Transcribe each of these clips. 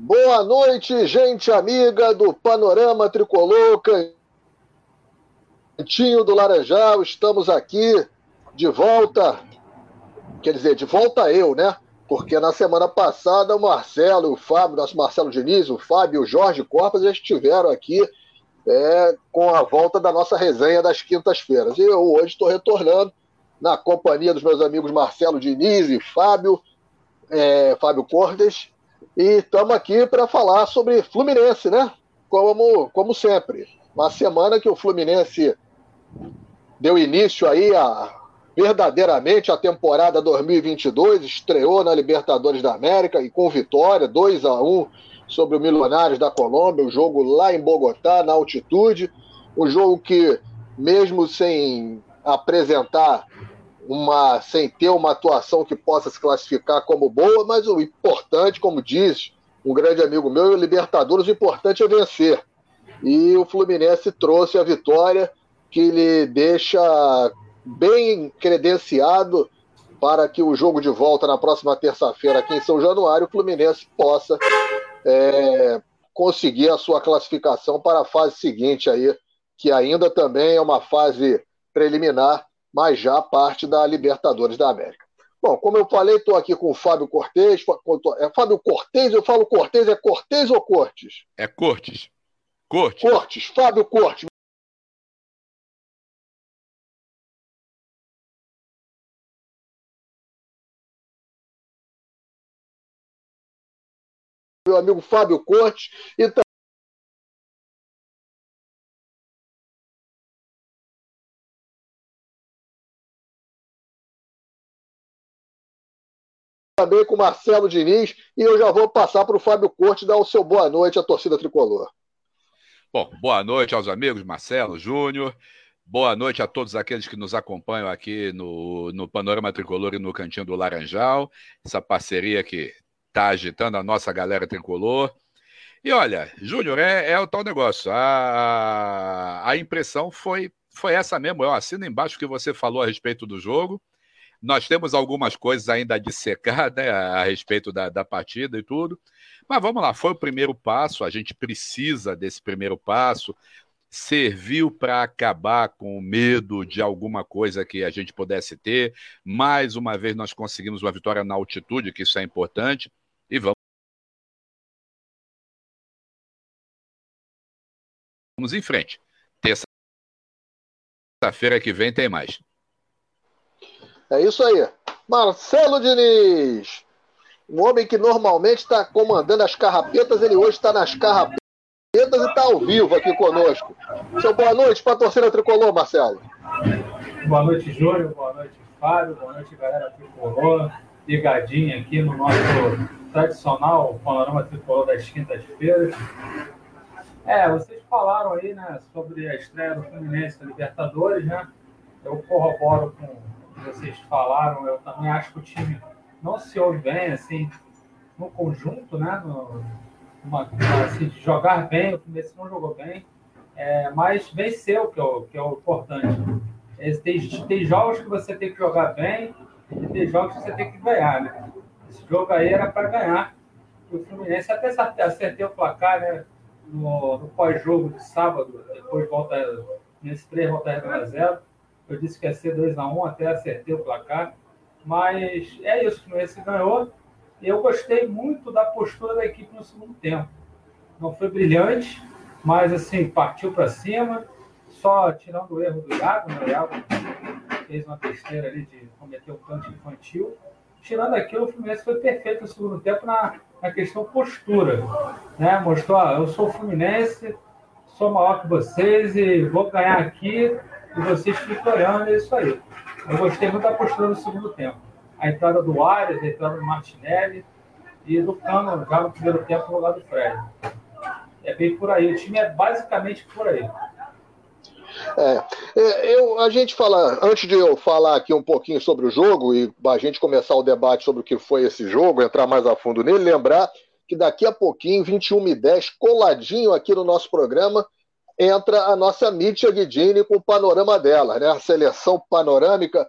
Boa noite, gente amiga do Panorama Tricolor, Cantinho do Laranjal. Estamos aqui de volta, quer dizer, de volta eu, né? Porque na semana passada o Marcelo, o Fábio, nosso Marcelo Diniz, o Fábio e o Jorge Corpas já estiveram aqui é, com a volta da nossa resenha das quintas-feiras. E eu hoje estou retornando na companhia dos meus amigos Marcelo Diniz e Fábio, é, Fábio Cortes e estamos aqui para falar sobre Fluminense, né? Como, como sempre. Uma semana que o Fluminense deu início aí a verdadeiramente a temporada 2022, estreou na Libertadores da América e com vitória, 2 a 1 sobre o Milionários da Colômbia, um jogo lá em Bogotá, na altitude, um jogo que mesmo sem apresentar uma sem ter uma atuação que possa se classificar como boa, mas o importante, como diz um grande amigo meu, Libertadores, o importante é vencer. E o Fluminense trouxe a vitória que lhe deixa bem credenciado para que o jogo de volta na próxima terça-feira aqui em São Januário, o Fluminense possa é, conseguir a sua classificação para a fase seguinte aí, que ainda também é uma fase preliminar mas já parte da Libertadores da América. Bom, como eu falei, estou aqui com o Fábio Cortez. É Fábio Cortez? Eu falo Cortez, é Cortez ou Cortes? É Cortes. Cortes. Cortes, Fábio Cortes. Meu amigo Fábio Cortes e também com Marcelo Diniz e eu já vou passar para o Fábio Corte dar o seu boa noite à torcida tricolor. Bom, boa noite aos amigos Marcelo Júnior. Boa noite a todos aqueles que nos acompanham aqui no, no Panorama Tricolor e no Cantinho do Laranjal, essa parceria que está agitando a nossa galera tricolor. E olha, Júnior, é, é, o tal negócio. A, a impressão foi, foi essa mesmo. Eu assino embaixo o que você falou a respeito do jogo. Nós temos algumas coisas ainda a dissecar né, a respeito da, da partida e tudo. Mas vamos lá, foi o primeiro passo, a gente precisa desse primeiro passo. Serviu para acabar com o medo de alguma coisa que a gente pudesse ter. Mais uma vez, nós conseguimos uma vitória na altitude, que isso é importante. E vamos. Vamos em frente. Terça-feira que vem tem mais. É isso aí. Marcelo Diniz. Um homem que normalmente está comandando as carrapetas, ele hoje está nas carrapetas e está ao vivo aqui conosco. Seu boa noite para a torcida tricolor, Marcelo. Boa noite, Júlio. Boa noite, Fábio. Boa noite, galera tricolor. Ligadinha aqui no nosso tradicional panorama tricolor das quintas-feiras. É, vocês falaram aí, né, sobre a estreia do Fluminense na Libertadores, né? Eu corroboro com vocês falaram, eu também acho que o time não se ouve bem, assim, no conjunto, né? No, uma, assim, jogar bem, o Fluminense não jogou bem, é, mas venceu, que é o, que é o importante. É, tem, tem jogos que você tem que jogar bem e tem jogos que você tem que ganhar, né? Esse jogo aí era para ganhar. O Fluminense até acertei o placar, né? No, no pós-jogo de sábado, depois volta nesse 3 volta a 0 eu disse que ia ser 2x1, até acertei o placar. Mas é isso, o Fluminense ganhou. E eu gostei muito da postura da equipe no segundo tempo. Não foi brilhante, mas assim, partiu para cima, só tirando o erro do Iago, né? O Iago fez uma besteira ali de cometer um canto infantil. Tirando aquilo, o Fluminense foi perfeito no segundo tempo na, na questão postura. Né? Mostrou, ah, eu sou Fluminense, sou maior que vocês e vou ganhar aqui e vocês ficam olhando, é isso aí. Eu gostei muito da postura no segundo tempo. A entrada do Arias, a entrada do Martinelli e do Cano já no primeiro tempo no do Fred. É bem por aí. O time é basicamente por aí. É, é, eu, a gente fala, antes de eu falar aqui um pouquinho sobre o jogo e a gente começar o debate sobre o que foi esse jogo, entrar mais a fundo nele, lembrar que daqui a pouquinho, 21 e 10, coladinho aqui no nosso programa, entra a nossa Mítia Guidini com o panorama dela, né? A seleção panorâmica,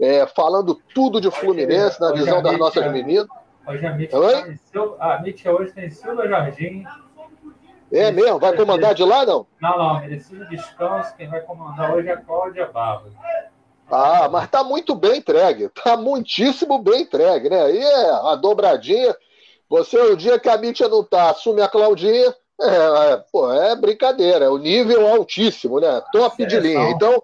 é, falando tudo de Fluminense, na visão das nossas meninas. Hoje a Mítia, a Mítia hoje tem Silva Jardim. É mesmo? Vai comandar de lá, não? Não, não. Merecido descanso. Quem vai comandar hoje é a Cláudia Barros. Ah, mas tá muito bem entregue. Tá muitíssimo bem entregue, né? Aí é a dobradinha. Você, o dia que a Mítia não tá, assume a Claudinha. É, é, pô, é brincadeira. É o nível altíssimo, né? Top Seleção. de linha. Então,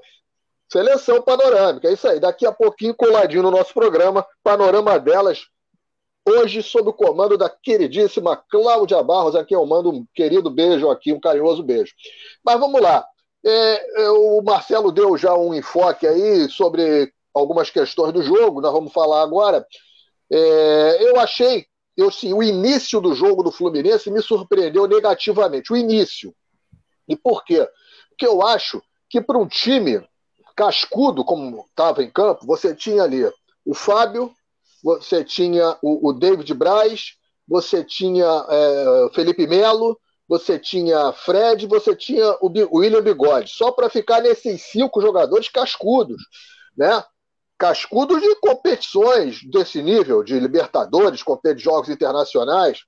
seleção panorâmica. É isso aí. Daqui a pouquinho, coladinho no nosso programa, panorama delas. Hoje, sob o comando da queridíssima Cláudia Barros, a quem eu mando um querido beijo aqui, um carinhoso beijo. Mas vamos lá. É, é, o Marcelo deu já um enfoque aí sobre algumas questões do jogo, nós vamos falar agora. É, eu achei, eu sim, o início do jogo do Fluminense me surpreendeu negativamente. O início. E por quê? Porque eu acho que para um time cascudo, como estava em campo, você tinha ali o Fábio, você tinha o, o David Braz, você tinha é, Felipe Melo, você tinha Fred, você tinha o William Bigode, só para ficar nesses cinco jogadores cascudos, né? Cascudos de competições desse nível, de Libertadores, de jogos internacionais.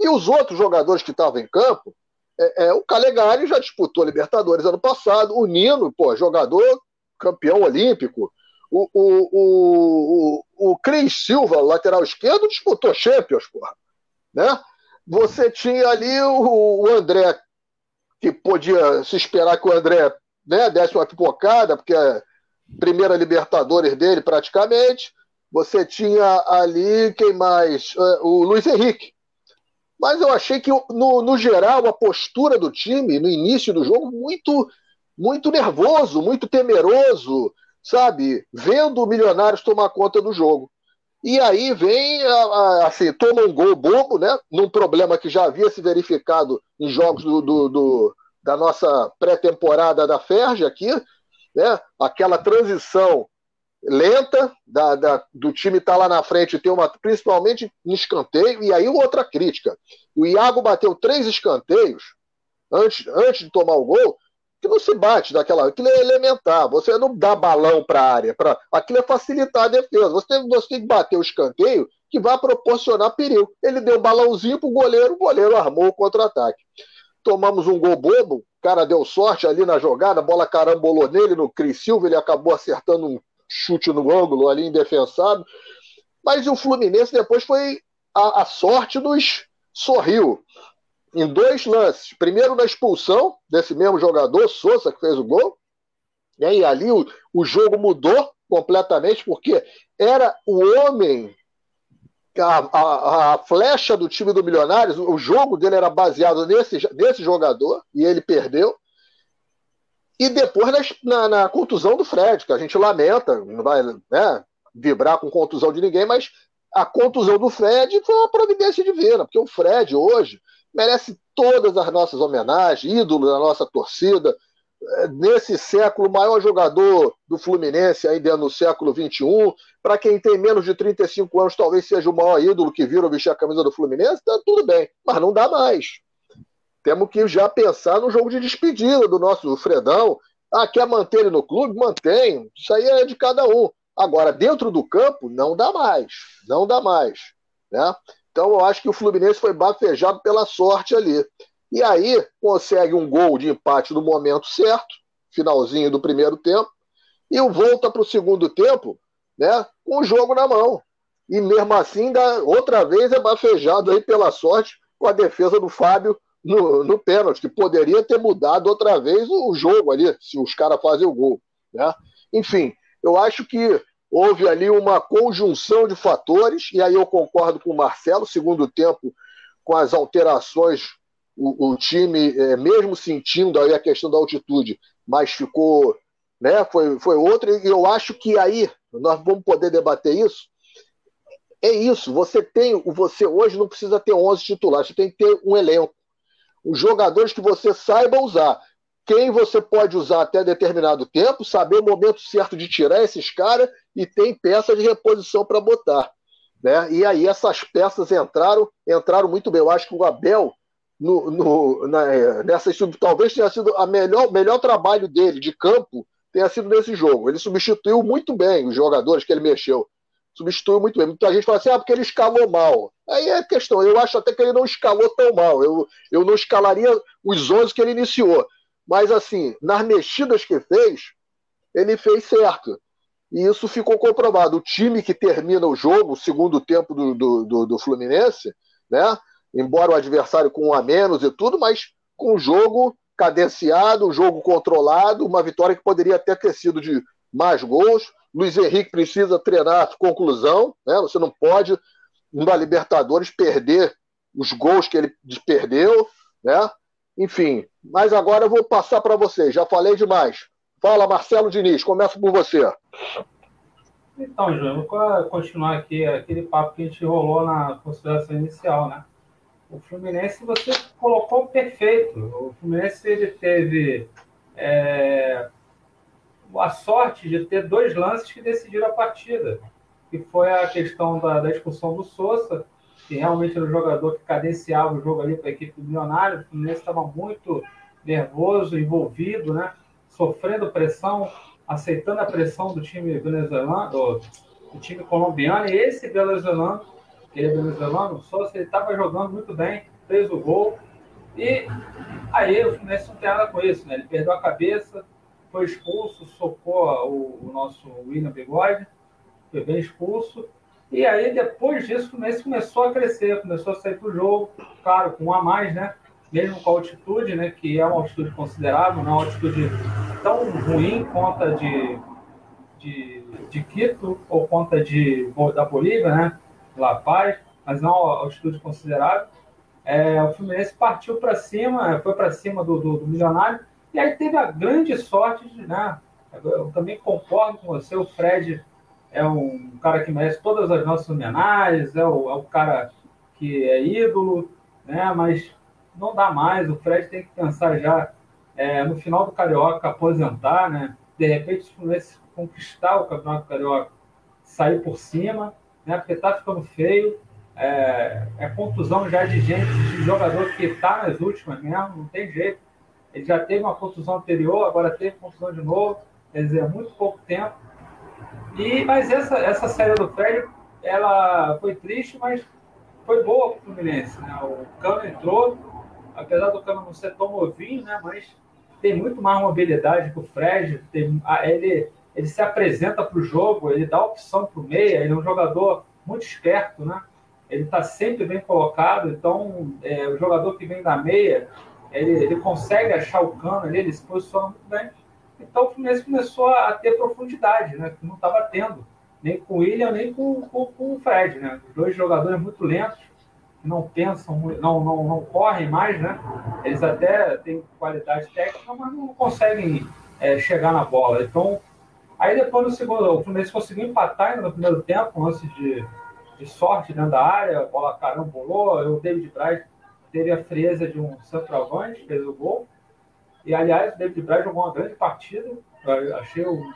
E os outros jogadores que estavam em campo, é, é, o Calegari já disputou Libertadores ano passado, o Nino, pô, jogador campeão olímpico, o, o, o, o, Cris Silva, lateral esquerdo, disputou Champions, porra, né? Você tinha ali o, o André, que podia se esperar que o André né, desse uma pipocada, porque primeira Libertadores dele praticamente. Você tinha ali, quem mais? É, o Luiz Henrique. Mas eu achei que, no, no geral, a postura do time, no início do jogo, muito, muito nervoso, muito temeroso, sabe? Vendo o Milionários tomar conta do jogo. E aí vem, assim, toma um gol bobo, né? Num problema que já havia se verificado em jogos do, do, do da nossa pré-temporada da Ferge aqui, né? Aquela transição lenta da, da, do time estar tá lá na frente, ter uma, principalmente em escanteio, e aí outra crítica. O Iago bateu três escanteios antes, antes de tomar o gol, que não se bate daquela. Aquilo é elementar. Você não dá balão para a área. Pra, aquilo é facilitar a defesa. Você tem, você tem que bater o escanteio que vai proporcionar perigo. Ele deu um balãozinho para o goleiro, o goleiro armou o contra-ataque. Tomamos um gol bobo, cara deu sorte ali na jogada, a bola carambolou nele, no Cris Silva, ele acabou acertando um chute no ângulo ali, indefensável. Mas o Fluminense depois foi. A, a sorte nos sorriu em dois lances. Primeiro na expulsão desse mesmo jogador, Souza, que fez o gol. E ali o, o jogo mudou completamente, porque era o homem, a, a, flecha do time do Milionários, o jogo dele era baseado nesse, nesse jogador, e ele perdeu. E depois na, na, contusão do Fred, que a gente lamenta, não vai né, vibrar com contusão de ninguém, mas a contusão do Fred foi uma providência divina, porque o Fred hoje merece todas as nossas homenagens, ídolo da nossa torcida. É, nesse século, o maior jogador do Fluminense, ainda no século XXI. Para quem tem menos de 35 anos, talvez seja o maior ídolo que viram vestir a camisa do Fluminense, tá tudo bem, mas não dá mais. Temos que já pensar no jogo de despedida do nosso Fredão. Ah, quer manter ele no clube? Mantém. Isso aí é de cada um. Agora, dentro do campo, não dá mais. Não dá mais. Né? Então eu acho que o Fluminense foi bafejado pela sorte ali. E aí consegue um gol de empate no momento certo, finalzinho do primeiro tempo, e volta para o segundo tempo né, com o jogo na mão. E mesmo assim, dá, outra vez é bafejado aí pela sorte com a defesa do Fábio no, no pênalti, que poderia ter mudado outra vez o jogo ali, se os caras fazem o gol. Né? Enfim, eu acho que houve ali uma conjunção de fatores, e aí eu concordo com o Marcelo, segundo tempo, com as alterações, o, o time, é, mesmo sentindo aí a questão da altitude, mas ficou, né, foi, foi outra, e eu acho que aí nós vamos poder debater isso. É isso, você tem, você hoje não precisa ter 11 titulares, você tem que ter um elenco. Os jogadores que você saiba usar quem você pode usar até determinado tempo, saber o momento certo de tirar esses caras e tem peça de reposição para botar. Né? E aí essas peças entraram, entraram muito bem. Eu acho que o Abel, no, no, na, nessa talvez tenha sido a melhor, melhor trabalho dele de campo, tenha sido nesse jogo. Ele substituiu muito bem os jogadores que ele mexeu. substituiu muito bem. Muita gente fala assim, ah, porque ele escalou mal. Aí é questão, eu acho até que ele não escalou tão mal. Eu, eu não escalaria os 11 que ele iniciou. Mas, assim, nas mexidas que fez, ele fez certo. E isso ficou comprovado. O time que termina o jogo, o segundo tempo do, do, do, do Fluminense, né? Embora o adversário com um a menos e tudo, mas com o jogo cadenciado, um jogo controlado, uma vitória que poderia até ter sido de mais gols. Luiz Henrique precisa treinar conclusão, né? Você não pode, numa Libertadores, perder os gols que ele perdeu, né? Enfim, mas agora eu vou passar para você. Já falei demais. Fala, Marcelo Diniz, começa por você. Então, João, vou continuar aqui aquele papo que a gente rolou na consideração inicial, né? O Fluminense você colocou perfeito. O Fluminense ele teve é, a sorte de ter dois lances que decidiram a partida, que foi a questão da, da expulsão do Sousa, que realmente era o jogador que cadenciava o jogo ali para a equipe do Milionário. O Fluminense estava muito nervoso, envolvido, né? sofrendo pressão, aceitando a pressão do time venezuelano, do, do time colombiano, e esse venezuelano, é venezuelano, o Sousa, ele estava jogando muito bem, fez o gol, e aí o Fluminense não tem nada com isso, né? Ele perdeu a cabeça, foi expulso, socou o, o nosso William Bigode, foi bem expulso. E aí, depois disso, o Fluminense começou a crescer, começou a sair para o jogo, claro, com um a mais, né? Mesmo com a altitude, né? Que é uma altitude considerável, não é uma altitude tão ruim quanto a de, de, de Quito ou quanto a de, da Bolívia, né? La Paz, mas não uma altitude considerável. É, o Fluminense partiu para cima, foi para cima do, do, do Milionário, e aí teve a grande sorte de, né? Eu também concordo com você, o Fred é um cara que merece todas as nossas homenagens, é o, é o cara que é ídolo, né? Mas não dá mais, o Fred tem que pensar já é, no final do Carioca aposentar, né? De repente, se o Fluminense conquistar o Campeonato Carioca, sair por cima, né? Porque tá ficando feio. É, é contusão já de gente, de jogador que está nas últimas mesmo, não tem jeito. Ele já teve uma contusão anterior, agora teve contusão de novo, quer dizer, muito pouco tempo. E, mas essa, essa série do Fred, ela foi triste, mas foi boa para o Fluminense. Né? O Cano entrou, apesar do Cano não ser tão novinho, né? mas tem muito mais mobilidade que o Fred. Tem, ele, ele se apresenta para o jogo, ele dá opção para o meia, ele é um jogador muito esperto, né? Ele está sempre bem colocado, então é, o jogador que vem da meia, ele, ele consegue achar o cano ali, ele se posiciona muito bem. Então o Fluminense começou a ter profundidade, né? Que não estava tendo, nem com o William, nem com, com, com, o Fred, né? Dois jogadores muito lentos, que não pensam, não, não, não correm mais, né? Eles até têm qualidade técnica, mas não conseguem é, chegar na bola. Então, aí depois no segundo, o Fluminense conseguiu empatar ainda no primeiro tempo, lance de, de sorte dentro da área, a bola carambolou, o David Braz teve a frieza de um centroavante, fez o gol. E, aliás, o David Braz jogou uma grande partida. Eu achei um,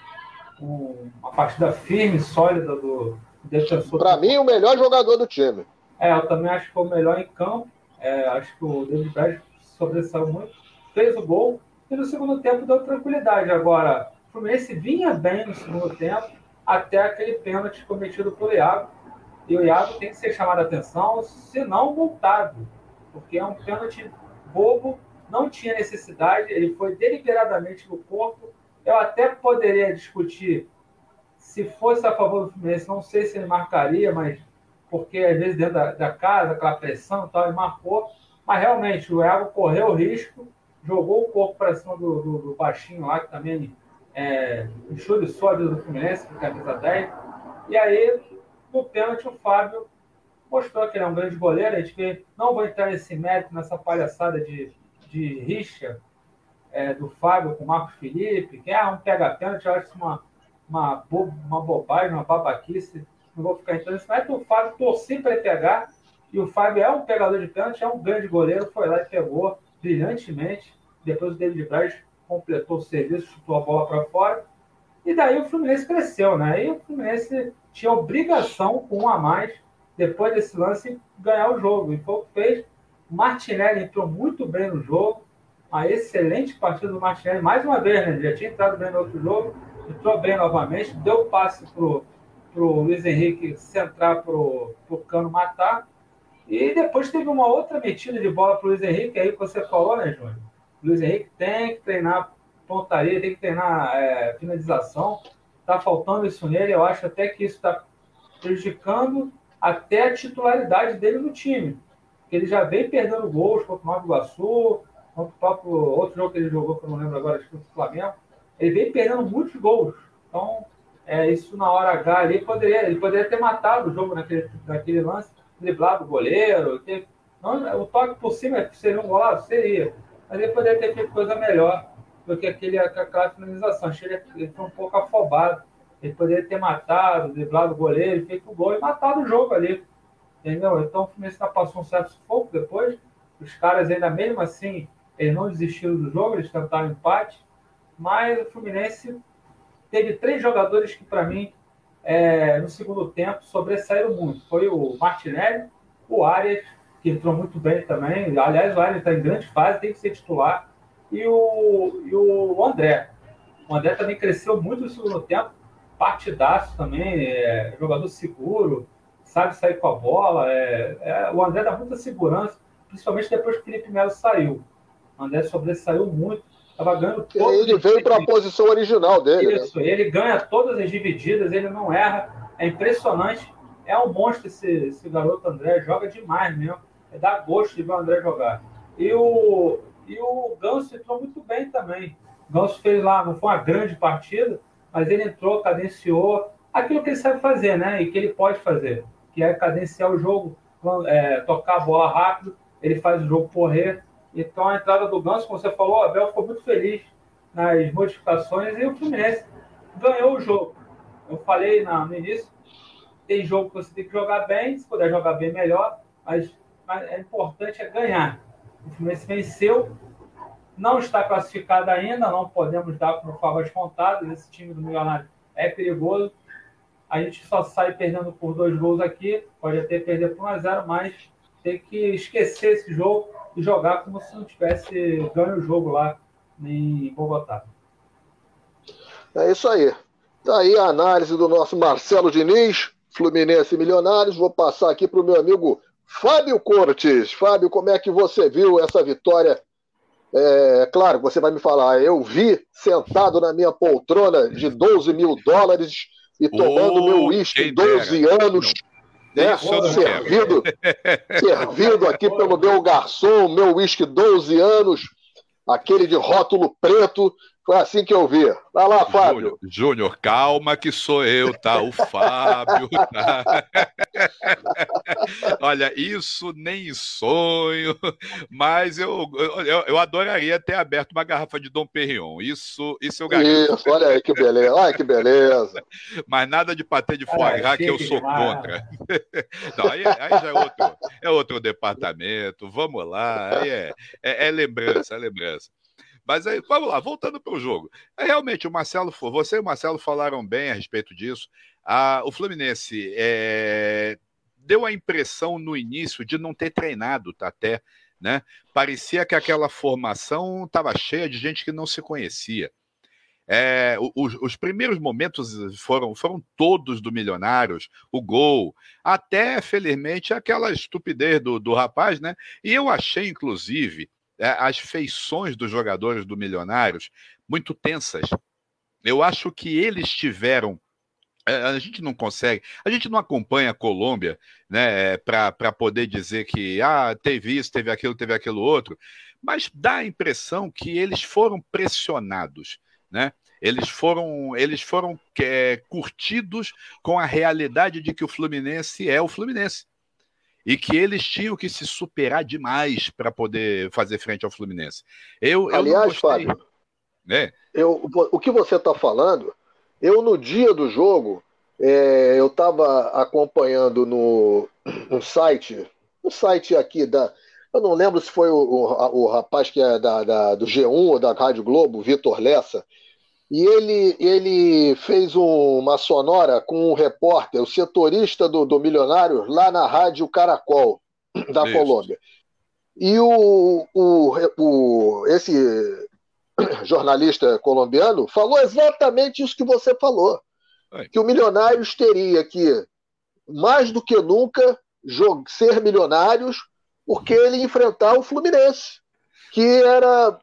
um, uma partida firme, sólida do, defensor. Para mim, o melhor jogador do time. É, eu também acho que foi o melhor em campo. É, acho que o David Braz sobressaiu muito. Fez o gol. E no segundo tempo deu tranquilidade. Agora, Fluminense vinha bem no segundo tempo, até aquele pênalti cometido pelo Iago. E o Iago tem que ser chamado a atenção, se não multado porque é um pênalti bobo, não tinha necessidade, ele foi deliberadamente no corpo. Eu até poderia discutir se fosse a favor do Fluminense, não sei se ele marcaria, mas porque às vezes dentro da, da casa, aquela pressão e tal, ele marcou. Mas realmente o Iago correu o risco, jogou o corpo para cima do, do, do, baixinho lá, que também é, enxuriçou a vida do Fluminense, com camisa 10. E aí, no pênalti, o Fábio mostrou que ele é um grande goleiro. A gente vê, não vou entrar nesse mérito, nessa palhaçada de, de rixa é, do Fábio com o Marcos Felipe, que é um pega pênalti, eu acho uma, uma, bo, uma bobagem, uma babaquice. Não vou ficar entrando nisso, mas o Fábio torci para ele pegar. E o Fábio é um pegador de pênalti, é um grande goleiro, foi lá e pegou brilhantemente. Depois o David Braz completou o serviço, chutou a bola para fora. E daí o Fluminense cresceu, né? E o Fluminense tinha obrigação, com um a mais, depois desse lance, ganhar o jogo. E foi o que fez. Martinelli entrou muito bem no jogo. Uma excelente partida do Martinelli. Mais uma vez, né? Já tinha entrado bem no outro jogo. Entrou bem novamente. Deu passe para o o Luiz Henrique centrar para o Cano matar. E depois teve uma outra metida de bola para o Luiz Henrique, aí que você falou, né, Júnior? Luiz Henrique tem que treinar pontaria, tem que treinar é, finalização. Está faltando isso nele. Eu acho até que isso está prejudicando até a titularidade dele no time. Ele já vem perdendo gols contra o Nova Iguaçu, contra o próprio outro jogo que ele jogou, que eu não lembro agora, acho que o Flamengo. Ele vem perdendo muitos gols. Então, é, isso na hora H ali, poderia, ele poderia ter matado o jogo naquele, naquele lance, driblado o goleiro. Ter, não, o toque por cima seria um golaço? Seria. Mas ele poderia ter feito coisa melhor do que aquele, aquela finalização. Achei ele, ele foi um pouco afobado. Ele poderia ter matado, driblado o goleiro, feito o gol e matado o jogo ali. Entendeu? Então o Fluminense passou um certo sufoco depois. Os caras ainda mesmo assim, eles não desistiram do jogo, eles tentaram empate. Mas o Fluminense teve três jogadores que, para mim, é, no segundo tempo, sobressaíram muito. Foi o Martinelli, o Arias, que entrou muito bem também. Aliás, o Arias está em grande fase, tem que ser titular. E o, e o André. O André também cresceu muito no segundo tempo, partidaço também, é, jogador seguro, sabe sair com a bola. É, é, o André dá muita segurança, principalmente depois que o Felipe Melo saiu. O André sobressaiu muito, estava ganhando todas Ele veio para a posição original dele. Né? Isso, né? ele ganha todas as divididas, ele não erra, é impressionante. É um monstro esse, esse garoto André, joga demais mesmo. É dá gosto de ver o André jogar. E o, e o Ganso entrou muito bem também. O Ganso fez lá, não foi uma grande partida, mas ele entrou, cadenciou aquilo que ele sabe fazer, né? E que ele pode fazer, que é cadenciar o jogo, é, tocar a bola rápido, ele faz o jogo correr. Então a entrada do Ganso, como você falou, o Abel ficou muito feliz nas modificações e o Fluminense ganhou o jogo. Eu falei no início, tem jogo que você tem que jogar bem, se puder jogar bem melhor, mas, mas é importante é ganhar. O Fluminense venceu, não está classificado ainda, não podemos dar como favas contadas. Esse time do Milionário é perigoso. A gente só sai perdendo por dois gols aqui, pode até perder por 1 a 0 mas tem que esquecer esse jogo e jogar como se não tivesse ganho o jogo lá em Bogotá. É isso aí. Tá aí a análise do nosso Marcelo Diniz, Fluminense Milionários. Vou passar aqui para o meu amigo Fábio Cortes. Fábio, como é que você viu essa vitória? É claro, você vai me falar, eu vi sentado na minha poltrona de 12 mil dólares e tomando oh, meu uísque 12 anos, né? Servido, servido aqui pelo meu garçom, meu uísque 12 anos, aquele de rótulo preto, assim que eu vi. Vai lá, Fábio. Júnior, calma que sou eu, tá? O Fábio. Tá? Olha, isso nem sonho, mas eu, eu, eu, adoraria ter aberto uma garrafa de Dom Perignon. Isso, isso eu garanto. Isso, olha aí que beleza. Olha que beleza. Mas nada de patê de foie gras que eu sou contra. Não, aí, aí, já é outro, é outro departamento. Vamos lá. Aí é, é, é lembrança, é lembrança. Mas aí, vamos lá, voltando para o jogo. É, realmente, o Marcelo, você e o Marcelo falaram bem a respeito disso. Ah, o Fluminense é, deu a impressão no início de não ter treinado tá, até, né? Parecia que aquela formação estava cheia de gente que não se conhecia. É, os, os, primeiros momentos foram, foram todos do Milionários, o gol, até, felizmente, aquela estupidez do, do rapaz, né? E eu achei, inclusive, as feições dos jogadores do Milionários muito tensas. Eu acho que eles tiveram é, a gente não consegue, a gente não acompanha a Colômbia, né, para poder dizer que ah, teve isso, teve aquilo, teve aquilo outro, mas dá a impressão que eles foram pressionados, né? Eles foram, eles foram é, curtidos com a realidade de que o Fluminense é o Fluminense e que eles tinham que se superar demais para poder fazer frente ao Fluminense. Eu, Aliás, eu Fábio, né? eu, o que você está falando, eu no dia do jogo, é, eu estava acompanhando no, no site, no site aqui da. Eu não lembro se foi o, o, o rapaz que é da, da, do G1 ou da Rádio Globo, Vitor Lessa, e ele, ele fez um, uma sonora com um repórter, o setorista do, do Milionário, lá na Rádio Caracol, da Isso. Colômbia. E o, o, o, esse jornalista colombiano falou exatamente isso que você falou. que o Milionários teria que, mais do que nunca, ser milionários, porque ele enfrentar o Fluminense, que era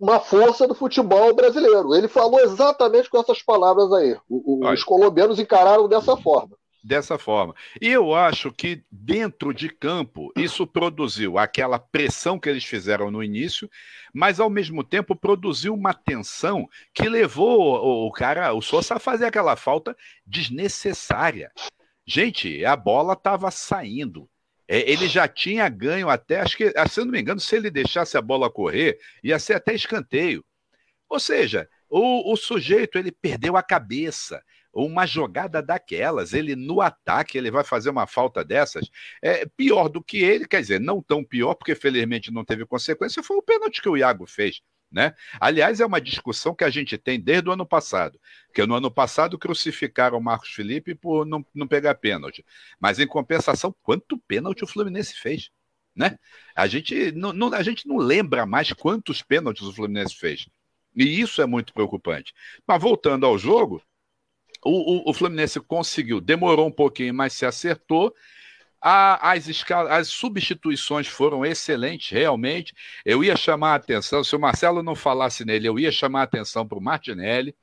uma força do futebol brasileiro. Ele falou exatamente com essas palavras aí. O, o, os colombianos encararam dessa forma. Dessa forma. E eu acho que dentro de campo isso produziu aquela pressão que eles fizeram no início, mas ao mesmo tempo produziu uma tensão que levou o, o cara, o Sousa, a fazer aquela falta desnecessária. Gente, a bola estava saindo. É, ele já tinha ganho até, acho que, ah, se eu não me engano, se ele deixasse a bola correr, ia ser até escanteio. Ou seja, o, o sujeito ele perdeu a cabeça uma jogada daquelas, ele no ataque, ele vai fazer uma falta dessas, é pior do que ele, quer dizer, não tão pior, porque felizmente não teve consequência, foi o pênalti que o Iago fez. Né? Aliás, é uma discussão que a gente tem desde o ano passado, que no ano passado crucificaram Marcos Felipe por não, não pegar pênalti. Mas, em compensação, quanto pênalti o Fluminense fez? Né? A, gente não, não, a gente não lembra mais quantos pênaltis o Fluminense fez. E isso é muito preocupante. Mas voltando ao jogo, o, o, o Fluminense conseguiu, demorou um pouquinho, mas se acertou. A, as, as substituições foram excelentes, realmente. Eu ia chamar a atenção, se o Marcelo não falasse nele, eu ia chamar a atenção para o Martinelli,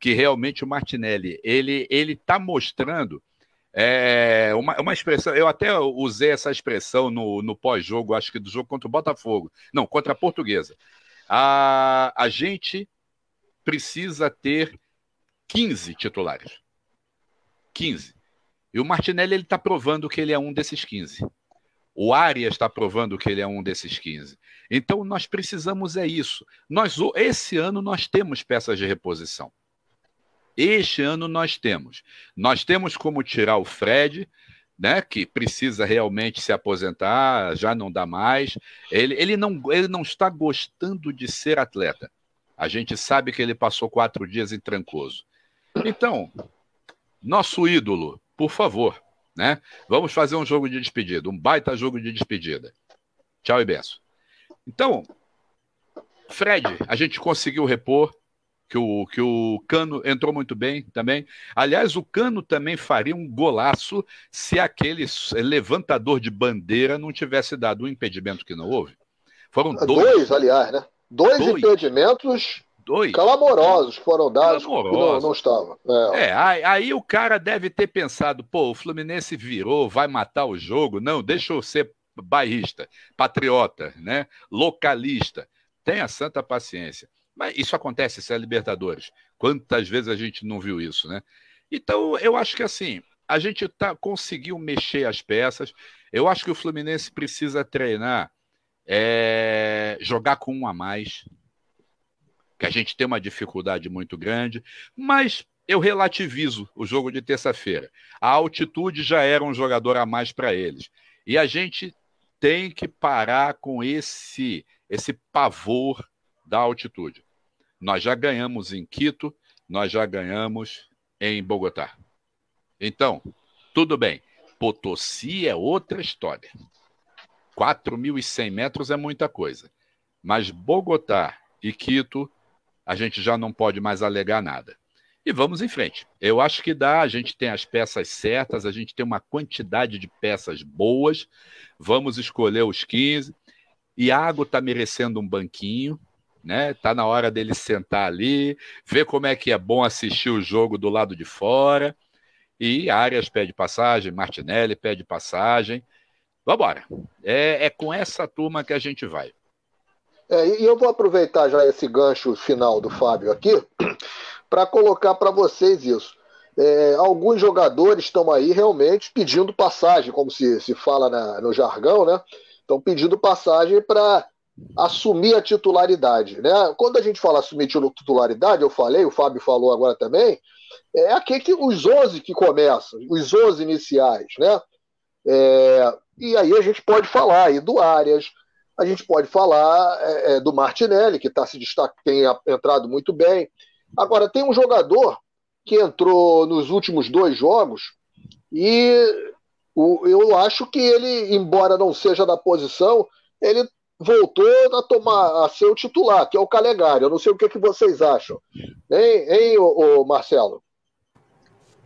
que realmente o Martinelli ele ele está mostrando é, uma, uma expressão. Eu até usei essa expressão no, no pós-jogo, acho que do jogo contra o Botafogo, não, contra a Portuguesa. A, a gente precisa ter 15 titulares. 15. E o Martinelli ele está provando que ele é um desses 15. O Arias está provando que ele é um desses 15. Então nós precisamos é isso. Nós esse ano nós temos peças de reposição. Este ano nós temos. Nós temos como tirar o Fred, né, que precisa realmente se aposentar, já não dá mais. Ele, ele, não, ele não está gostando de ser atleta. A gente sabe que ele passou quatro dias em Trancoso. Então, nosso ídolo, por favor, né? Vamos fazer um jogo de despedida, um baita jogo de despedida. Tchau e benção. Então, Fred, a gente conseguiu repor, que o, que o Cano entrou muito bem também. Aliás, o Cano também faria um golaço se aquele levantador de bandeira não tivesse dado um impedimento que não houve. Foram dois. Dois, aliás, né? Dois, dois. impedimentos dois. Clamorosos foram dados Clamorosos. não, não estavam. É. é, aí, aí, o cara deve ter pensado, pô, o Fluminense virou, vai matar o jogo. Não, deixa eu ser bairrista, patriota, né? localista. Tenha santa paciência. Mas isso acontece, isso é Libertadores. Quantas vezes a gente não viu isso, né? Então, eu acho que assim, a gente tá, conseguiu mexer as peças. Eu acho que o Fluminense precisa treinar, é, jogar com um a mais, que a gente tem uma dificuldade muito grande, mas eu relativizo o jogo de terça-feira. A altitude já era um jogador a mais para eles. E a gente tem que parar com esse esse pavor da altitude. Nós já ganhamos em Quito, nós já ganhamos em Bogotá. Então, tudo bem. Potosí é outra história. 4.100 metros é muita coisa. Mas Bogotá e Quito a gente já não pode mais alegar nada. E vamos em frente. Eu acho que dá, a gente tem as peças certas, a gente tem uma quantidade de peças boas. Vamos escolher os 15. Iago está merecendo um banquinho, né? Tá na hora dele sentar ali, ver como é que é bom assistir o jogo do lado de fora. E Arias pede passagem, Martinelli pede passagem. Vamos embora. É, é com essa turma que a gente vai. É, e eu vou aproveitar já esse gancho final do Fábio aqui para colocar para vocês isso. É, alguns jogadores estão aí realmente pedindo passagem, como se, se fala na, no jargão, né? Estão pedindo passagem para assumir a titularidade. Né? Quando a gente fala assumir titularidade, eu falei, o Fábio falou agora também, é aqui que os 11 que começam, os 11 iniciais. Né? É, e aí a gente pode falar aí do Arias, a gente pode falar é, é do Martinelli, que está se destacando, tem entrado muito bem. Agora, tem um jogador que entrou nos últimos dois jogos e o, eu acho que ele, embora não seja da posição, ele voltou a tomar a ser o titular, que é o Calegari. Eu não sei o que, que vocês acham. Hein, hein Marcelo?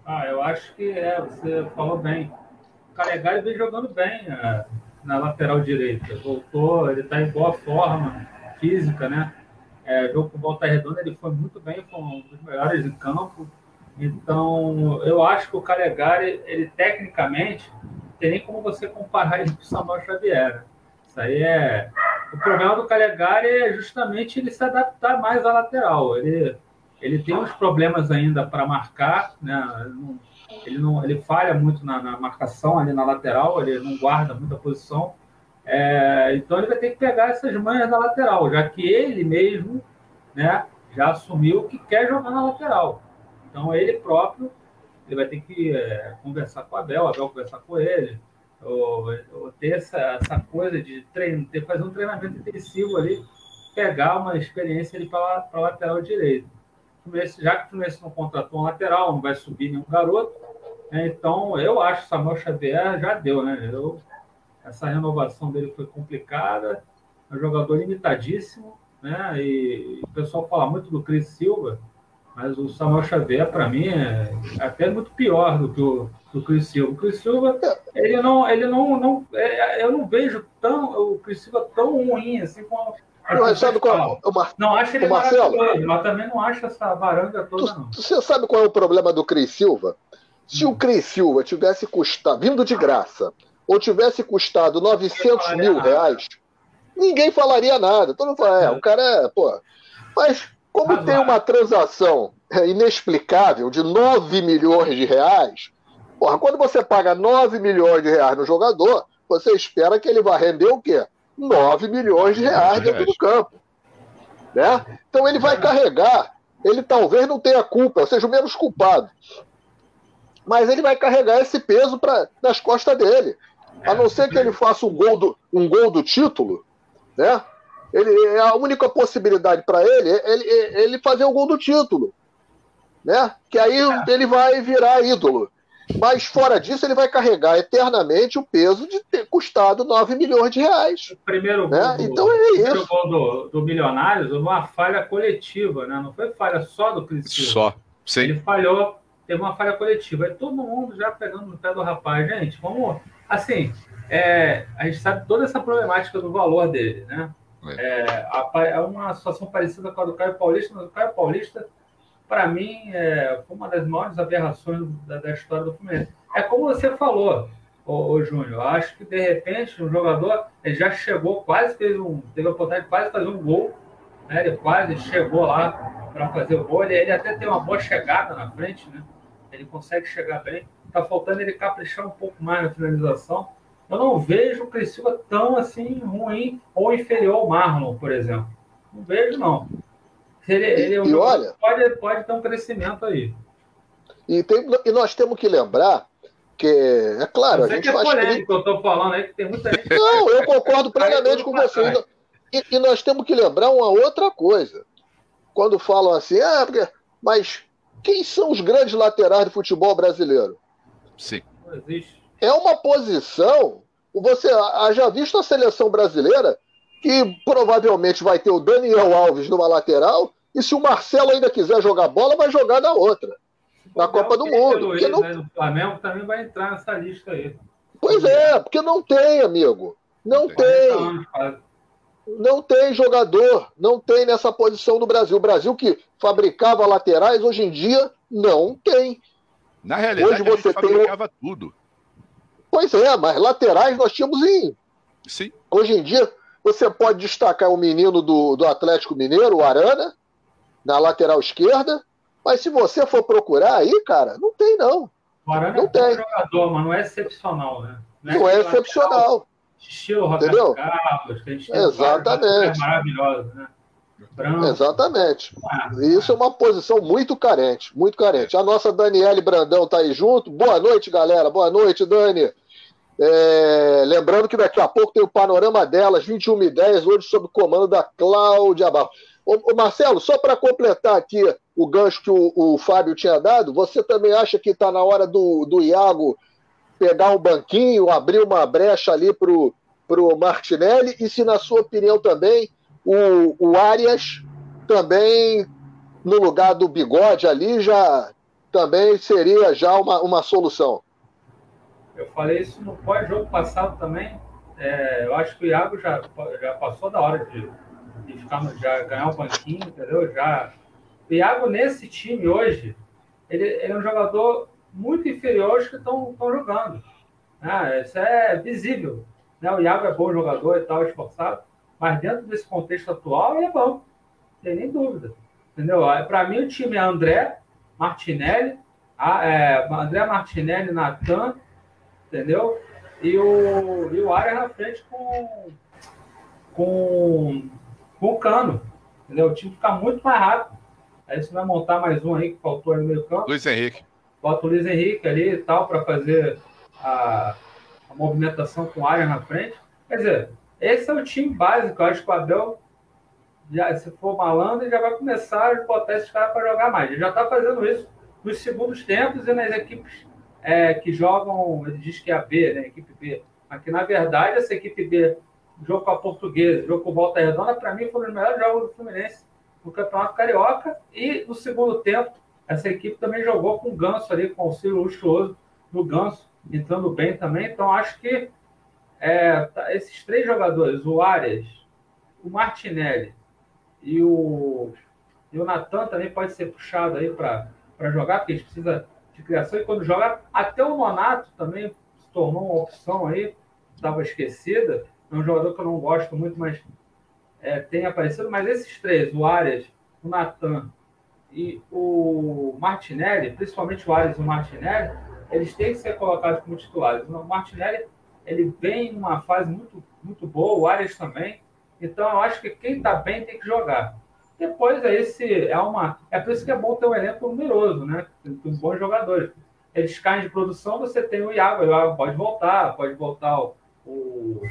Ah, eu acho que é, você falou bem. O Calegari vem jogando bem é, na lateral direita. Voltou, ele está em boa forma física, né? É, jogo com volta redonda, ele foi muito bem, foi um dos melhores em campo. Então, eu acho que o Calegari, ele tecnicamente, tem nem como você comparar ele com o Samuel Xavier. Isso aí é. O problema do Calegari é justamente ele se adaptar mais à lateral. Ele, ele tem uns problemas ainda para marcar, né? Ele, não, ele falha muito na, na, marcação ali na lateral, ele não guarda muita posição. É, então ele vai ter que pegar essas manhas na lateral, já que ele mesmo né, já assumiu que quer jogar na lateral. Então ele próprio ele vai ter que é, conversar com o Abel, Abel conversar com ele, ou, ou ter essa, essa coisa de treino, ter, fazer um treinamento intensivo ali, pegar uma experiência ali para a lateral direito. Já que o Fluminense não contratou um lateral, não vai subir nenhum garoto, né, então eu acho que Samuel Xavier já deu, né? Eu, essa renovação dele foi complicada, é um jogador limitadíssimo, né? E o pessoal fala muito do Cris Silva, mas o Samuel Xavier, para mim, é até muito pior do que o do Cris Silva. O Cris Silva, ele não, ele não, não é, eu não vejo tão, o Cris Silva tão ruim assim como. Não, sabe qual, o Mar... Não acho ele Marcelo, mas também não acho essa varanda toda, tu, não. Você sabe qual é o problema do Cris Silva? Se o Cris Silva tivesse custado, vindo de graça, ou tivesse custado 900 mil nada. reais, ninguém falaria nada. Todo mundo fala, é, o cara é, pô. Mas como tem uma transação inexplicável de 9 milhões de reais, porra, quando você paga 9 milhões de reais no jogador, você espera que ele vai render o quê? 9 milhões de reais dentro do campo. Né? Então ele vai carregar, ele talvez não tenha culpa, seja o menos culpado. Mas ele vai carregar esse peso pra, nas costas dele. A não ser que ele faça um gol do, um gol do título, né? Ele, a única possibilidade para ele é ele, é ele fazer o gol do título. Né? Que aí é. ele vai virar ídolo. Mas fora disso, ele vai carregar eternamente o peso de ter custado 9 milhões de reais. O primeiro né? gol, do, então é primeiro isso. gol do, do Milionários uma falha coletiva, né? não foi falha só do Cristiano. Só. Sim. Ele falhou, teve uma falha coletiva. Aí todo mundo já pegando no pé do rapaz. Gente, vamos. Assim, é, a gente sabe toda essa problemática do valor dele, né? É, é uma situação parecida com a do Caio Paulista, mas o Caio Paulista, para mim, é, uma das maiores aberrações da, da história do Fluminense. É como você falou, ô, ô Júnior, acho que de repente um jogador já chegou, quase fez um, teve a oportunidade de quase fazer um gol, né? ele quase chegou lá para fazer o gol, ele, ele até tem uma boa chegada na frente, né? ele consegue chegar bem, está faltando ele caprichar um pouco mais na finalização, eu não vejo o Criciúma tão assim ruim ou inferior ao Marlon, por exemplo. Não vejo, não. Ele, ele é e, olha, pode, pode ter um crescimento aí. E, tem, e nós temos que lembrar que, é claro, a gente é faz. Polêmico, que eu estou falando aí que tem muita gente. Não, eu concordo plenamente com você. E, e, nós temos que lembrar uma outra coisa. Quando falam assim, ah, porque, mas quem são os grandes laterais do futebol brasileiro? Sim. Não existe é uma posição. Você já visto a seleção brasileira, que provavelmente vai ter o Daniel Alves numa lateral, e se o Marcelo ainda quiser jogar bola, vai jogar na outra. Na Copa do Mundo. Porque não... né, o Flamengo também vai entrar nessa lista aí. Pois é, porque não tem, amigo. Não tem. Não tem jogador, não tem nessa posição no Brasil. O Brasil que fabricava laterais, hoje em dia, não tem. Na realidade, hoje você fabricava tem... tudo. Pois é, mas laterais nós tínhamos em. Sim. Hoje em dia, você pode destacar o menino do, do Atlético Mineiro, o Arana, na lateral esquerda, mas se você for procurar aí, cara, não tem não. O Arana não é tem. jogador, mas não é excepcional, né? Não é, não é excepcional. Estilo Roberto? Carlos, que a gente tem Exatamente. maravilhosos, né? Branco. Exatamente. Ah, Isso é uma posição muito carente, muito carente. A nossa Daniele Brandão está aí junto. Boa noite, galera. Boa noite, Dani. É, lembrando que daqui a pouco tem o panorama delas, 21 e 10, hoje sob comando da Cláudia Barro. Ô, ô Marcelo, só para completar aqui o gancho que o, o, Fábio tinha dado, você também acha que está na hora do, do Iago pegar um banquinho, abrir uma brecha ali para o Martinelli? E se, na sua opinião, também o, o Arias também, no lugar do bigode ali, já também seria já uma, uma solução. Eu falei isso no pós-jogo passado também. É, eu acho que o Iago já, já passou da hora de, de ficar, já ganhar um banquinho, entendeu? Já, o Iago, nesse time hoje, ele, ele é um jogador muito inferior aos que estão jogando. Né? Isso é visível. Né? O Iago é bom jogador e tal, esforçado, mas dentro desse contexto atual, ele é bom. Não tem nem dúvida. Entendeu? Para mim, o time é André, Martinelli, a, é, André Martinelli, Natan, entendeu? E o, e o Arias na frente com, com, com o Cano. Entendeu? O time fica muito mais rápido. Aí você vai montar mais um aí que faltou aí no meio campo. Luiz Henrique. Bota o Luiz Henrique ali e tal, para fazer a, a, movimentação com o Arias na frente. Quer dizer, esse é o time básico. Eu acho que o Abel, já, se for malandro, já vai começar a botar esses caras para jogar mais. Ele já está fazendo isso nos segundos tempos e nas equipes é, que jogam, ele diz que é a B, né, equipe B, mas que na verdade essa equipe B, jogo com a Portuguesa, jogo com o Volta Redonda, para mim foram os melhores jogos do Fluminense no Campeonato Carioca. E no segundo tempo essa equipe também jogou com o Ganso ali, com o auxílio luxuoso do Ganso, entrando bem também, então acho que é, tá, esses três jogadores, o Arias, o Martinelli e o, e o Natan também pode ser puxado aí para jogar, porque a gente precisa de criação e quando joga, até o Nonato também se tornou uma opção aí, estava esquecida. É um jogador que eu não gosto muito, mas é, tem aparecido. Mas esses três, o Arias, o Natan e o Martinelli, principalmente o Arias e o Martinelli, eles têm que ser colocados como titulares. O Martinelli ele vem numa fase muito, muito boa, o Arias também. Então eu acho que quem está bem tem que jogar. Depois é esse é uma é por isso que é bom ter um elenco numeroso, né? Tem, bons jogadores. Eles caem de produção, você tem o Iago, o Iago pode voltar, pode voltar o, o,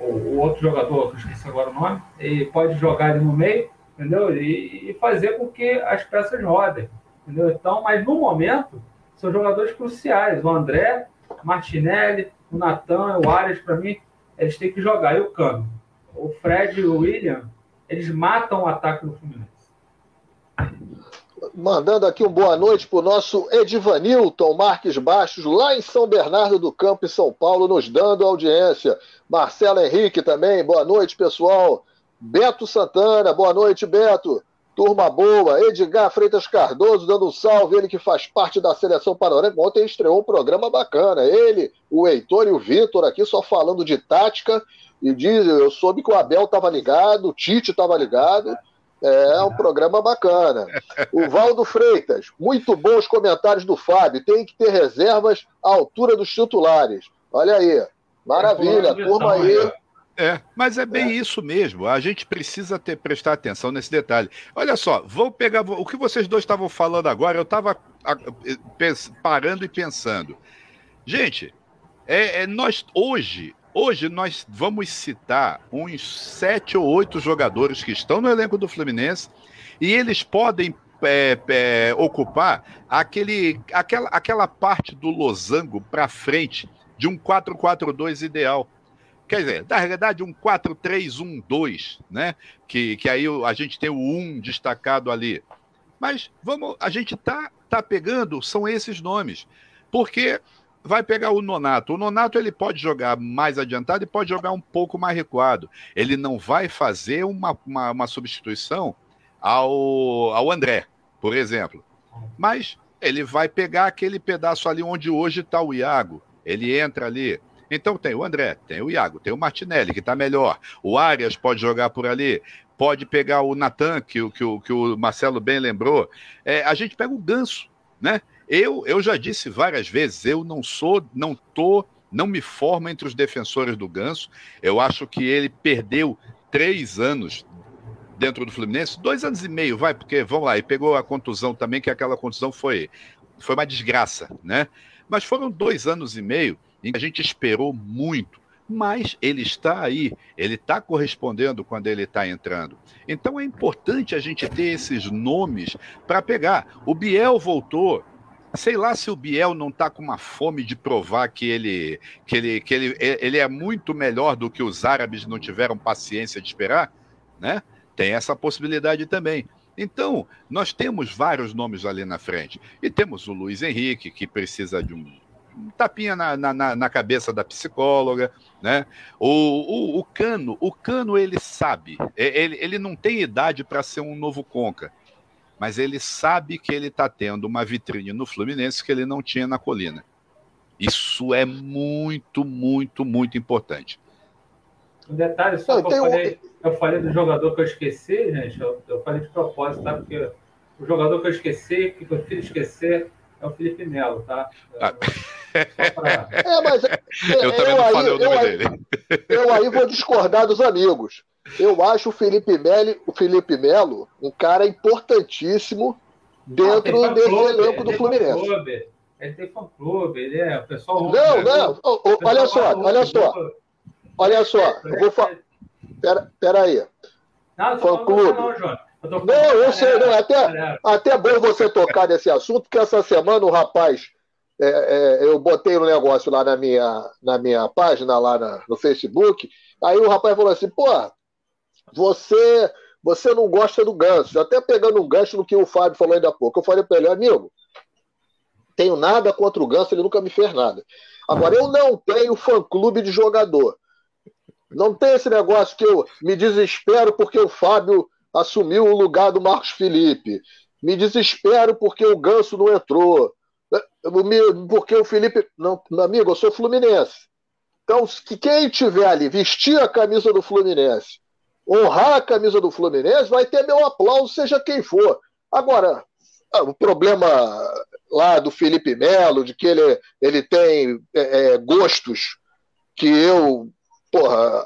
o outro jogador, que eu esqueci agora o nome, e pode jogar ali no meio, entendeu? E, e fazer com que as peças rodem, entendeu? Então, mas no momento são jogadores cruciais. O André, Martinelli, o Natan, o Arias, para mim, eles têm que jogar. E o Cano. O Fred e o William eles matam o ataque do Fluminense. Mandando aqui uma boa noite para o nosso Edivanilton Marques Baixos, lá em São Bernardo do Campo, em São Paulo, nos dando audiência. Marcelo Henrique também, boa noite, pessoal. Beto Santana, boa noite, Beto. Turma boa. Edgar Freitas Cardoso dando um salve, ele que faz parte da seleção panorâmica. Ontem estreou um programa bacana. Ele, o Heitor e o Vitor aqui só falando de tática e diz, eu soube que o Abel estava ligado, o Tite estava ligado. É um programa bacana. O Valdo Freitas, muito bons comentários do Fábio. Tem que ter reservas à altura dos titulares. Olha aí. Maravilha, turma aí. É, mas é bem é. isso mesmo. A gente precisa ter, prestar atenção nesse detalhe. Olha só, vou pegar o que vocês dois estavam falando agora. Eu estava parando e pensando. Gente, é, é, nós hoje Hoje nós vamos citar uns sete ou oito jogadores que estão no elenco do Fluminense e eles podem é, é, ocupar aquele, aquela, aquela parte do losango para frente de um 4-4-2 ideal. Quer dizer, na realidade, um 4-3-1-2, né? Que, que aí a gente tem o 1 destacado ali. Mas vamos, a gente tá, tá pegando, são esses nomes. Porque vai pegar o Nonato. O Nonato ele pode jogar mais adiantado e pode jogar um pouco mais recuado. Ele não vai fazer uma, uma, uma substituição ao, ao André, por exemplo. Mas ele vai pegar aquele pedaço ali onde hoje está o Iago. Ele entra ali. Então tem o André, tem o Iago, tem o Martinelli, que está melhor. O Arias pode jogar por ali. Pode pegar o Natan, que, que, que o Marcelo bem lembrou. É, a gente pega o Ganso, né? Eu, eu já disse várias vezes, eu não sou, não tô, não me formo entre os defensores do Ganso. Eu acho que ele perdeu três anos dentro do Fluminense, dois anos e meio, vai, porque vamos lá, e pegou a contusão também, que aquela contusão foi, foi uma desgraça, né? Mas foram dois anos e meio em que a gente esperou muito, mas ele está aí, ele está correspondendo quando ele está entrando. Então é importante a gente ter esses nomes para pegar. O Biel voltou, sei lá se o Biel não está com uma fome de provar que ele, que ele, que ele, ele é muito melhor do que os árabes não tiveram paciência de esperar, né? Tem essa possibilidade também. Então, nós temos vários nomes ali na frente. E temos o Luiz Henrique, que precisa de um, um tapinha na, na, na, cabeça da psicóloga, né? O, o, o, Cano, o Cano ele sabe, ele, ele não tem idade para ser um novo Conca, mas ele sabe que ele está tendo uma vitrine no Fluminense que ele não tinha na Colina. Isso é muito, muito, muito importante. Um detalhe só que eu falei, eu falei do jogador que eu esqueci, gente. Eu, eu falei de propósito, tá? Porque o jogador que eu esqueci, que eu prefiro esquecer, é o Felipe Melo, tá? Ah. Pra... É, mas é, eu, também eu não aí, falei o nome dele. Eu aí vou discordar dos amigos. Eu acho o Felipe Melo, o Felipe Melo um cara importantíssimo dentro ah, desse elenco do Fluminense. Ele tem fã-clube, ele é o pessoal. Não, não, olha só, olha só. Olha só, eu vou falar. Pera, pera aí. Não, fã clube. Não. Eu não, eu sei, não. Até, até bom você tocar nesse assunto, porque essa semana o rapaz. É, é, eu botei um negócio lá na minha, na minha página, lá na, no Facebook. Aí o rapaz falou assim: pô, você, você não gosta do gancho. Até pegando um gancho no que o Fábio falou ainda há pouco. Eu falei para ele, amigo, tenho nada contra o Ganso, ele nunca me fez nada. Agora, eu não tenho fã-clube de jogador. Não tem esse negócio que eu me desespero porque o Fábio assumiu o lugar do Marcos Felipe. Me desespero porque o Ganso não entrou. Porque o Felipe. Não, amigo, eu sou fluminense. Então, que quem tiver ali vestir a camisa do Fluminense, honrar a camisa do Fluminense, vai ter meu aplauso, seja quem for. Agora, o problema lá do Felipe Melo, de que ele, ele tem é, é gostos que eu porra,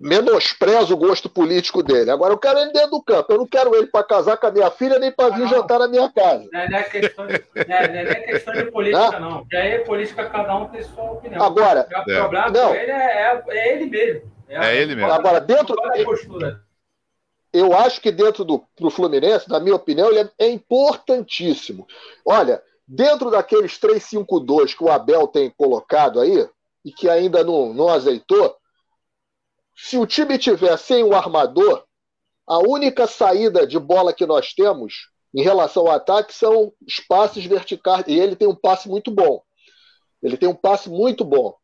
menosprezo o gosto político dele. Agora eu quero ele dentro do campo. Eu não quero ele para casar com a minha filha nem para vir jantar na minha casa. Não é, não é questão, de, não é, não é questão de política, não. não. aí é política, cada um tem sua opinião. Agora, o problema não. ele é, é, ele mesmo. É, ele mesmo. Agora, dentro. Eu acho que dentro do pro Fluminense, na minha opinião, ele é, é importantíssimo. Olha, dentro daqueles 3-5-2 que o Abel tem colocado aí, e que ainda não, não azeitou, se o time tiver sem o armador, a única saída de bola que nós temos em relação ao ataque são os passes verticais. E ele tem um passe muito bom. Ele tem um passe muito bom.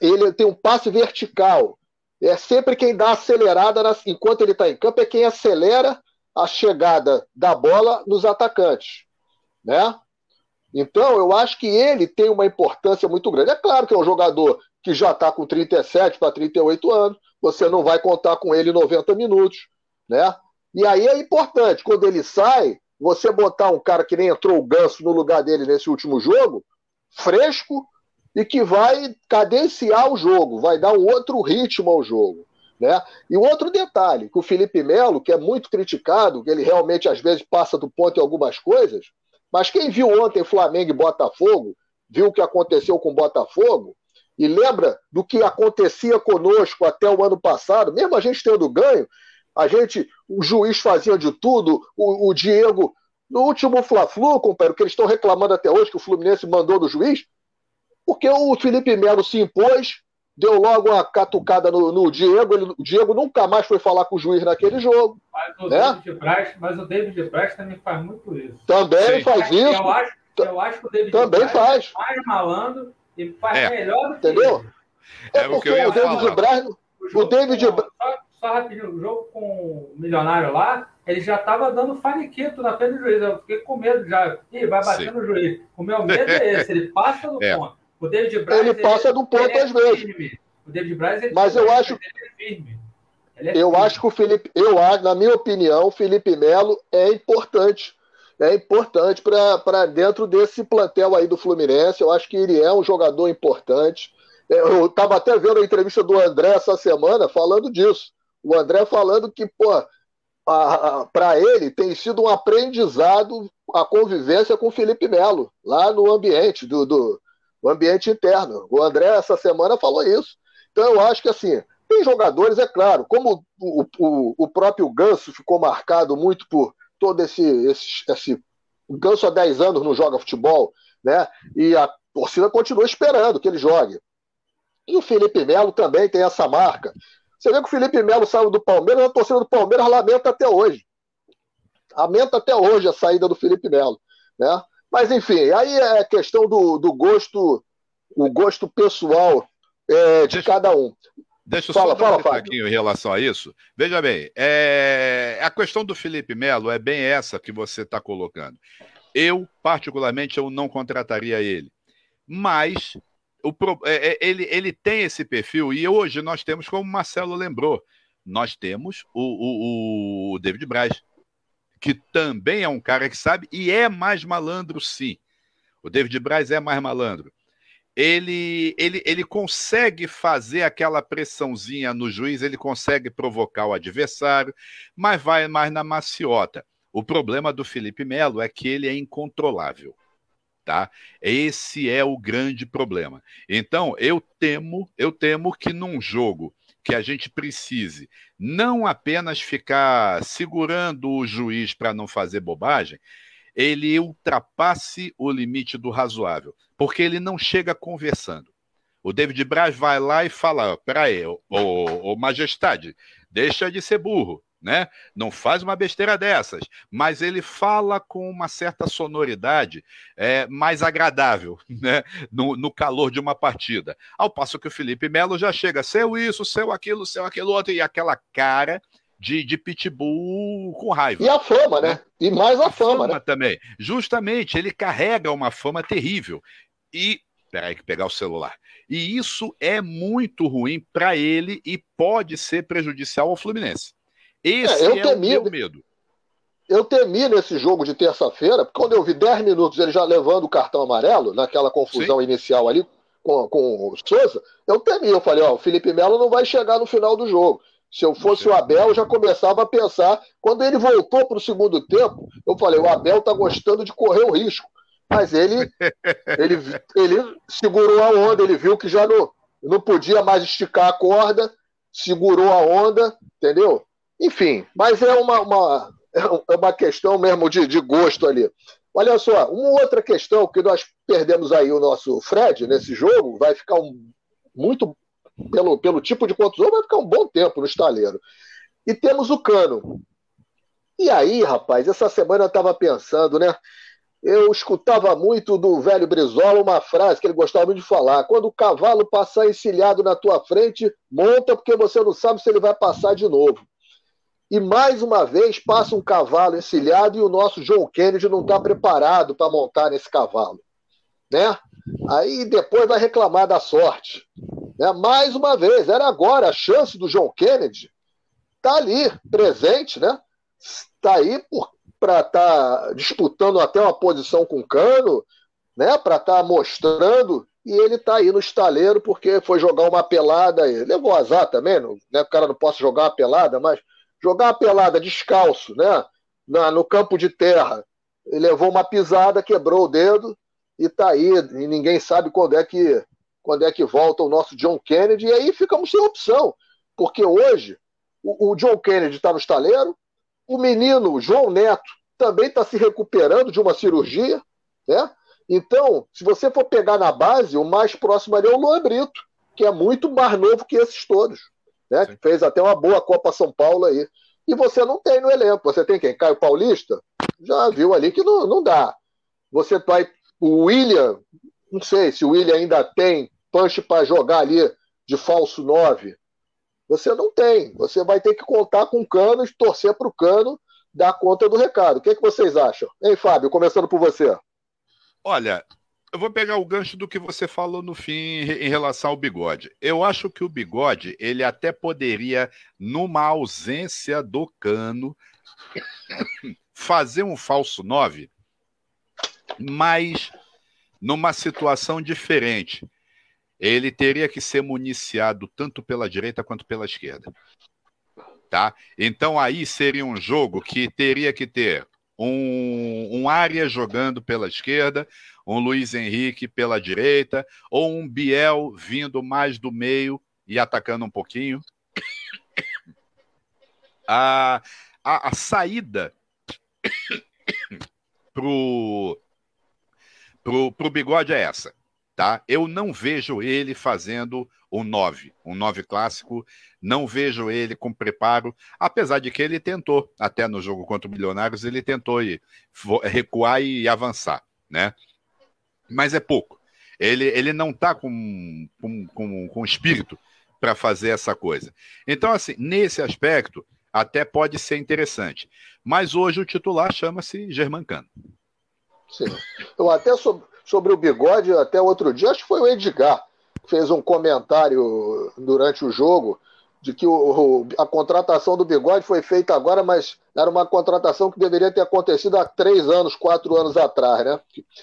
Ele tem um passe vertical. É sempre quem dá acelerada enquanto ele está em campo, é quem acelera a chegada da bola nos atacantes. Né? Então, eu acho que ele tem uma importância muito grande. É claro que é um jogador que já está com 37 para 38 anos, você não vai contar com ele 90 minutos, né? E aí é importante, quando ele sai, você botar um cara que nem entrou o Ganso no lugar dele nesse último jogo, fresco e que vai cadenciar o jogo, vai dar um outro ritmo ao jogo. Né? E um outro detalhe, que o Felipe Melo, que é muito criticado, que ele realmente às vezes passa do ponto em algumas coisas, mas quem viu ontem Flamengo e Botafogo, viu o que aconteceu com o Botafogo, e lembra do que acontecia conosco até o ano passado, mesmo a gente tendo ganho, a gente, o juiz fazia de tudo, o, o Diego, no último Fla-Flu, companheiro, que eles estão reclamando até hoje que o Fluminense mandou do juiz, porque o Felipe Melo se impôs, deu logo uma catucada no, no Diego, ele, o Diego nunca mais foi falar com o juiz naquele jogo. Mas o, né? David, Braz, mas o David Braz também faz muito isso. Também Sim. faz isso. Eu acho, eu acho que o David também Braz faz. é mais malandro e faz é. melhor do que Entendeu? É, é porque o, o David Braz. O, o David Só, só rapidinho, o jogo com o milionário lá, ele já estava dando faniquito na frente do juiz. Eu fiquei com medo já. Ih, vai bater Sim. no juiz. O meu medo é esse, ele passa do é. ponto. O David Braz. Ele passa ele, do ponto às vezes. Firme. O David Braz, ele Mas eu acho. Ele é eu acho que o Felipe, eu na minha opinião, o Felipe Melo é importante é importante para dentro desse plantel aí do Fluminense. Eu acho que ele é um jogador importante. É, eu estava até vendo a entrevista do André essa semana falando disso. O André falando que, pô, para ele tem sido um aprendizado a convivência com o Felipe Melo, lá no ambiente, do, do ambiente interno. O André, essa semana, falou isso. Então, eu acho que, assim, tem jogadores, é claro, como o, o, o próprio Ganso ficou marcado muito por todo esse, esse, esse o Ganso há 10 anos não joga futebol, né? E a torcida continua esperando que ele jogue. E o Felipe Melo também tem essa marca. Você vê que o Felipe Melo saiu do Palmeiras, a torcida do Palmeiras lamenta até hoje. lamenta até hoje a saída do Felipe Melo, né? Mas enfim, aí é questão do, do gosto, o gosto pessoal é, de deixa, cada um. Deixa eu fala, só fala, um pouquinho em relação a isso. Veja bem, é, a questão do Felipe Melo é bem essa que você está colocando. Eu, particularmente, eu não contrataria ele. Mas o, é, é, ele, ele tem esse perfil, e hoje nós temos, como o Marcelo lembrou, nós temos o, o, o David Braz, que também é um cara que sabe e é mais malandro, sim. O David Braz é mais malandro. Ele, ele, ele consegue fazer aquela pressãozinha no juiz, ele consegue provocar o adversário, mas vai mais na maciota. O problema do Felipe Melo é que ele é incontrolável. Tá? Esse é o grande problema. Então, eu temo, eu temo que num jogo que a gente precise não apenas ficar segurando o juiz para não fazer bobagem, ele ultrapasse o limite do razoável, porque ele não chega conversando. O David Braz vai lá e fala: peraí, ô, ô, ô majestade, deixa de ser burro né? Não faz uma besteira dessas, mas ele fala com uma certa sonoridade é, mais agradável, né? No, no, calor de uma partida. Ao passo que o Felipe Melo já chega, seu isso, seu aquilo, seu aquilo outro, e aquela cara de, de pitbull com raiva. E a fama, né? E mais a, a fama, fama né? também. Justamente, ele carrega uma fama terrível. E Peraí, que pegar o celular. E isso é muito ruim para ele e pode ser prejudicial ao Fluminense. Esse é, eu é temi, o meu medo. Eu temi nesse jogo de terça-feira, porque quando eu vi 10 minutos ele já levando o cartão amarelo, naquela confusão Sim. inicial ali com, com o Souza, eu temi. Eu falei, ó, o Felipe Melo não vai chegar no final do jogo. Se eu fosse o Abel, eu já começava a pensar. Quando ele voltou para o segundo tempo, eu falei: o Abel está gostando de correr o risco. Mas ele, ele, ele segurou a onda, ele viu que já não, não podia mais esticar a corda, segurou a onda, entendeu? Enfim, mas é uma, uma, é uma questão mesmo de, de gosto ali. Olha só, uma outra questão que nós perdemos aí o nosso Fred nesse jogo, vai ficar um, muito, pelo, pelo tipo de contusão, vai ficar um bom tempo no estaleiro. E temos o Cano. E aí, rapaz, essa semana eu estava pensando, né? Eu escutava muito do velho Brizola uma frase que ele gostava muito de falar: quando o cavalo passar encilhado na tua frente, monta porque você não sabe se ele vai passar de novo. E mais uma vez passa um cavalo encilhado e o nosso João Kennedy não está preparado para montar nesse cavalo. Né? Aí depois vai reclamar da sorte. Né? Mais uma vez, era agora a chance do João Kennedy está ali, presente, né? Está aí para estar tá disputando até uma posição com o Cano, né? Para estar tá mostrando e ele está aí no estaleiro porque foi jogar uma pelada. Levou azar também, né? O cara não possa jogar uma pelada, mas jogar a pelada descalço, né? Na, no campo de terra. Ele levou uma pisada, quebrou o dedo e tá aí. E ninguém sabe quando é que quando é que volta o nosso John Kennedy. E aí ficamos sem opção, porque hoje o, o John Kennedy está no estaleiro, o menino João Neto também está se recuperando de uma cirurgia, né? Então, se você for pegar na base, o mais próximo ali é o Luan Brito, que é muito mais novo que esses todos né? Que fez até uma boa Copa São Paulo aí. E você não tem no elenco. Você tem quem? Caio Paulista? Já viu ali que não, não dá. Você vai. O William, não sei se o William ainda tem punch para jogar ali de falso 9. Você não tem. Você vai ter que contar com o cano e torcer para o cano dar conta do recado. O que, é que vocês acham? Hein, Fábio? Começando por você. Olha, eu vou pegar o gancho do que você falou no fim em relação ao bigode. Eu acho que o bigode, ele até poderia, numa ausência do cano, fazer um falso 9, mas numa situação diferente. Ele teria que ser municiado tanto pela direita quanto pela esquerda. Tá? Então aí seria um jogo que teria que ter um, um área jogando pela esquerda, um Luiz Henrique pela direita, ou um Biel vindo mais do meio e atacando um pouquinho. A, a, a saída pro, pro, pro bigode é essa, tá? Eu não vejo ele fazendo um 9, um 9 clássico. Não vejo ele com preparo, apesar de que ele tentou, até no jogo contra o Milionários, ele tentou recuar e avançar, né? Mas é pouco. Ele, ele não está com, com, com, com espírito para fazer essa coisa. Então, assim, nesse aspecto, até pode ser interessante. Mas hoje o titular chama-se Germancano. Sim. Eu até sobre, sobre o bigode, até outro dia, acho que foi o Edgar, que fez um comentário durante o jogo de que o, a contratação do bigode foi feita agora, mas era uma contratação que deveria ter acontecido há três anos, quatro anos atrás, né?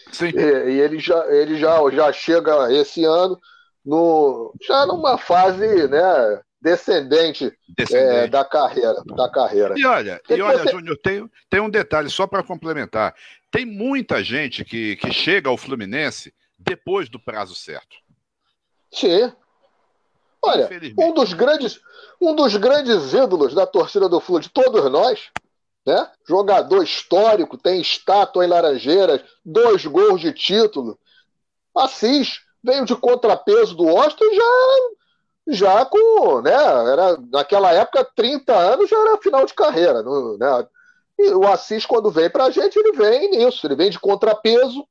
Sim. E, e ele, já, ele já, já chega esse ano no, já numa fase né, descendente, descendente. É, da carreira. Da carreira. E olha, e olha você... Júnior, tem, tem um detalhe só para complementar. Tem muita gente que, que chega ao Fluminense depois do prazo certo. Sim. Olha, um dos grandes, um dos grandes ídolos da torcida do Flu, de todos nós, né? Jogador histórico, tem estátua em Laranjeiras, dois gols de título. Assis veio de contrapeso do Austin já já com, né, era naquela época 30 anos já era final de carreira, né? E o Assis quando vem pra gente, ele vem nisso, ele vem de contrapeso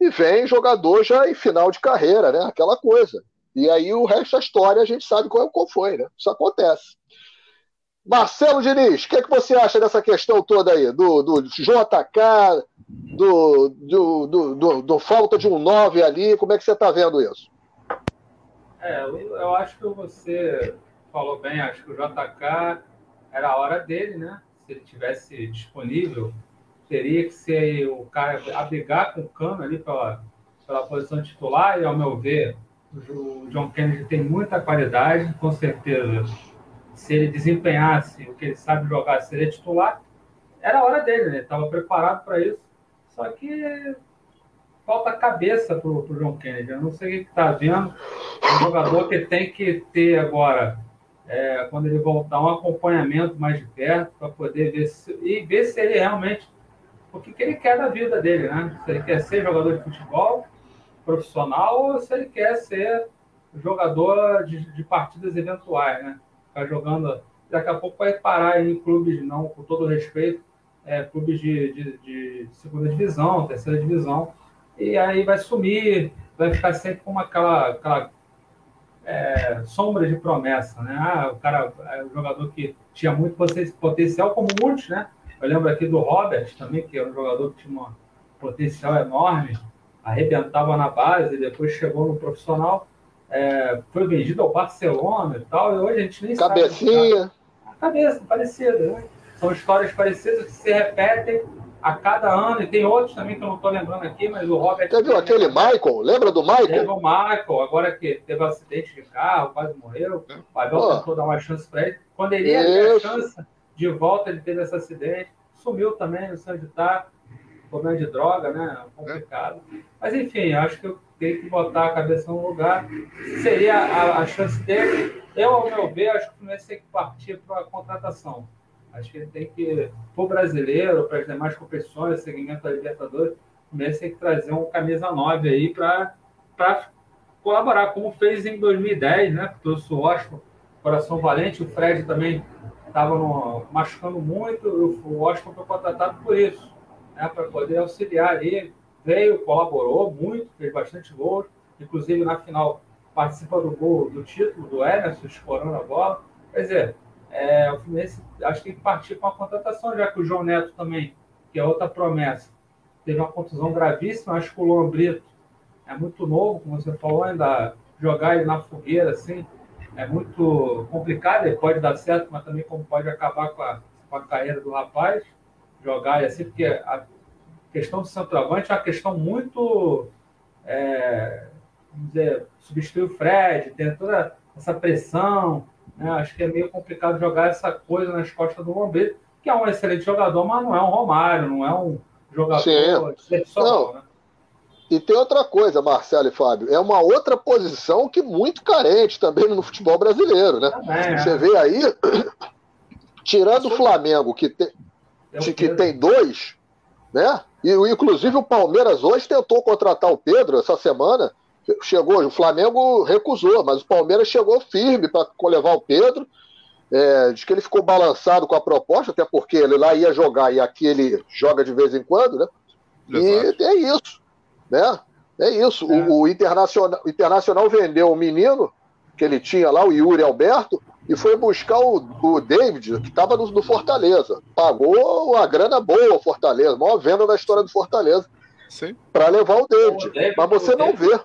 e vem jogador já em final de carreira, né? Aquela coisa. E aí o resto da história a gente sabe qual, qual foi, né? Isso acontece. Marcelo Diniz, o que, é que você acha dessa questão toda aí? Do, do JK, do, do, do, do, do falta de um 9 ali, como é que você está vendo isso? É, eu acho que você falou bem, acho que o JK era a hora dele, né? Se ele tivesse disponível, teria que ser o cara abrigar com o cano ali pela, pela posição titular, e ao meu ver, o John Kennedy tem muita qualidade, com certeza. Se ele desempenhasse o que ele sabe jogar, seria titular. Era a hora dele, né? Estava preparado para isso. Só que falta cabeça para o John Kennedy. Eu não sei o que está vendo. É um jogador que tem que ter agora, é, quando ele voltar, um acompanhamento mais de perto para poder ver se, e ver se ele realmente. O que, que ele quer da vida dele, né? Se ele quer ser jogador de futebol profissional ou se ele quer ser jogador de, de partidas eventuais, né? Ficar jogando. Daqui a pouco vai parar em clubes, não com todo respeito, é, clubes de, de, de, segunda divisão, terceira divisão, e aí vai sumir, vai ficar sempre com aquela, aquela é, sombra de promessa, né? Ah, o cara é um jogador que tinha muito potencial, como muitos, né? Eu lembro aqui do Robert também, que era um jogador que tinha um potencial enorme, arrebentava na base, depois chegou no profissional, é, foi vendido ao Barcelona e tal, e hoje a gente nem Cabecinha. sabe. Cabecinha. Cabeça, parecida, né? São histórias parecidas que se repetem a cada ano, e tem outros também que eu não estou lembrando aqui, mas o Robert. Viu aquele Michael? Lembra do Michael? Lembra o Michael, agora que teve um acidente de carro, quase morreu. O Pavel oh. tentou dar uma chance para ele. Quando ele ia ter a chance de volta, ele teve esse acidente. Sumiu também, não sei onde está problema de droga, né? Complicado. Mas enfim, acho que eu tenho que botar a cabeça no lugar. Seria a, a chance dele. Eu, ao meu ver, acho que o Fluminense tem que partir para a contratação. Acho que ele tem que, para o brasileiro, para as demais competições, segmento da Libertadores, o Fluminense tem que trazer um camisa 9 aí para colaborar, como fez em 2010, né? Trouxe o Washington, Coração Valente, o Fred também estava machucando muito, o Washington foi contratado por isso né, para poder auxiliar ele. Veio, colaborou muito, fez bastante gols, inclusive na final participa do gol do título do Emerson, escorando a bola. Quer dizer, é, o Fluminense acho que tem que partir com a contratação, já que o João Neto também, que é outra promessa, teve uma contusão gravíssima. Acho que o Luan Brito é muito novo, como você falou, ainda jogar ele na fogueira assim é muito complicado. Ele pode dar certo, mas também como pode acabar com a, com a carreira do rapaz jogar, e assim, porque a questão do centroavante é uma questão muito. É, vamos dizer, substituir o Fred, tem toda essa pressão. Né? Acho que é meio complicado jogar essa coisa nas costas do Lombeiro, que é um excelente jogador, mas não é um Romário, não é um jogador excepcional. Né? E tem outra coisa, Marcelo e Fábio, é uma outra posição que muito carente também no futebol brasileiro, né? Também, é. Você vê aí, tirando o Flamengo, que tem, de que tem dois, né? E inclusive o Palmeiras hoje tentou contratar o Pedro essa semana, chegou, o Flamengo recusou, mas o Palmeiras chegou firme para levar o Pedro. É, diz que ele ficou balançado com a proposta, até porque ele lá ia jogar e aqui ele joga de vez em quando, né? Exato. E é isso, né? É isso. É. O, o, Internacional, o Internacional vendeu o menino que ele tinha lá, o Yuri Alberto, e foi buscar o, o David, que estava no, no, Fortaleza. Pagou uma grana boa o Fortaleza, a maior venda da história do Fortaleza, para levar o David. o David. Mas você não David, vê.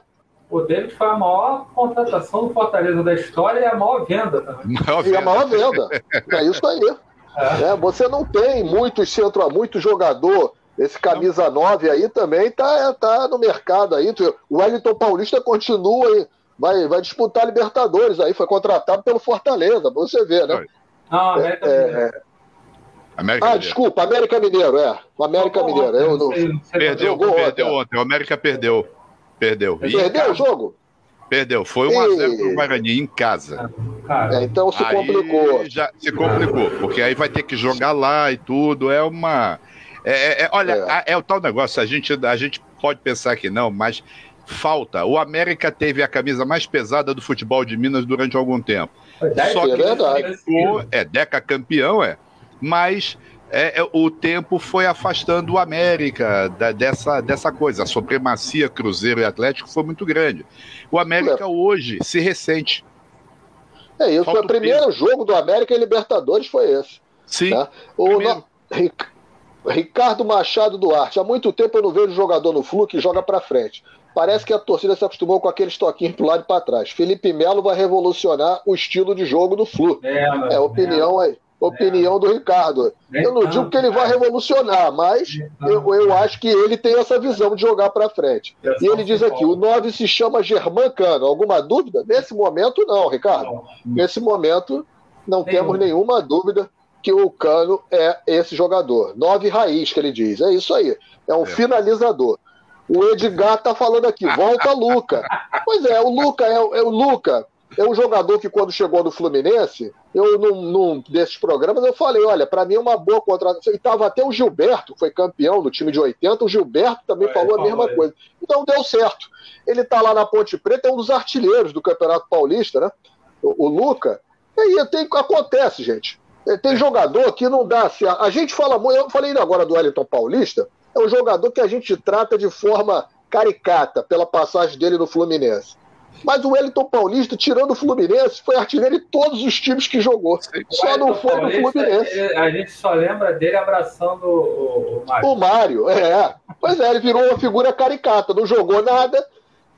O David foi a maior contratação do Fortaleza da história e a maior venda também. Maior venda. E a maior venda. é isso aí. É. É, você não tem muitos centro, muito jogador. Esse camisa 9 aí também tá, tá no mercado aí. O Wellington Paulista continua aí vai, vai disputar Libertadores aí, foi contratado pelo Fortaleza, você vê, né? Não, América é, Mineiro. É... América ah, Mineiro. desculpa, América Mineiro, é. O América não, Mineiro. Eu não... Perdeu, perdeu ontem. O América perdeu. Perdeu. Perdeu o jogo? Perdeu. Foi 1x0 para o Guarani em casa. É, então se complicou. Já se complicou, porque aí vai ter que jogar lá e tudo. É uma. É, é, olha, é. é o tal negócio, a gente, a gente pode pensar que não, mas falta. O América teve a camisa mais pesada do futebol de Minas durante algum tempo. Só que é ficou, é Deca campeão, é. Mas é, é, o tempo foi afastando o América da, dessa, dessa coisa. A supremacia Cruzeiro e Atlético foi muito grande. O América é. hoje se ressente. É isso. Falta o primeiro peso. jogo do América em Libertadores foi esse. Sim. Tá? O, no... Ricardo Machado Duarte. Há muito tempo eu não vejo jogador no Flu que joga para frente. Parece que a torcida se acostumou com aqueles toquinhos pro lado e para trás. Felipe Melo vai revolucionar o estilo de jogo do Flu. É, é opinião aí. Opinião do Ricardo. Eu não digo que ele vai revolucionar, mas eu, eu acho que ele tem essa visão de jogar para frente. E ele diz aqui: o 9 se chama Germán Cano. Alguma dúvida? Nesse momento, não, Ricardo. Nesse momento, não temos nenhuma dúvida que o Cano é esse jogador. Nove raiz, que ele diz. É isso aí. É um é. finalizador. O Edgar tá falando aqui, volta Luca. Pois é, o Luca é, é o Luca. É um jogador que quando chegou no Fluminense, eu num, num desses programas eu falei, olha, para mim é uma boa contratação. E tava até o Gilberto, que foi campeão do time de 80, o Gilberto também é, falou a mesma é. coisa. Então deu certo. Ele tá lá na Ponte Preta, é um dos artilheiros do Campeonato Paulista, né? O, o Luca. E aí tem, acontece, gente. É, tem jogador que não dá. Assim, a, a gente fala muito, eu falei agora do Wellington Paulista, é um jogador que a gente trata de forma caricata pela passagem dele no Fluminense. Mas o Wellington Paulista, tirando o Fluminense, foi artilheiro em todos os times que jogou. Só não foi no Fluminense. A gente só lembra dele abraçando o, Mário. O Mário, é. Pois é, ele virou uma figura caricata. Não jogou nada,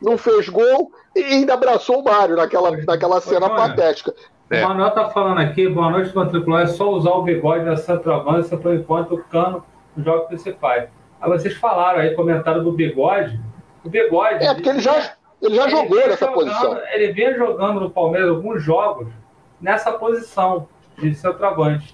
não fez gol e ainda abraçou o Mário naquela, naquela cena patética. É. O Manuel tá falando aqui, boa noite, matricular. É só usar o bigode da centroavância por enquanto o cano no jogo principais. Aí vocês falaram aí, comentaram do bigode. O bigode. É, porque ele já, ele já ele jogou nessa jogando, posição. Ele vinha jogando no Palmeiras alguns jogos nessa posição de centroavante.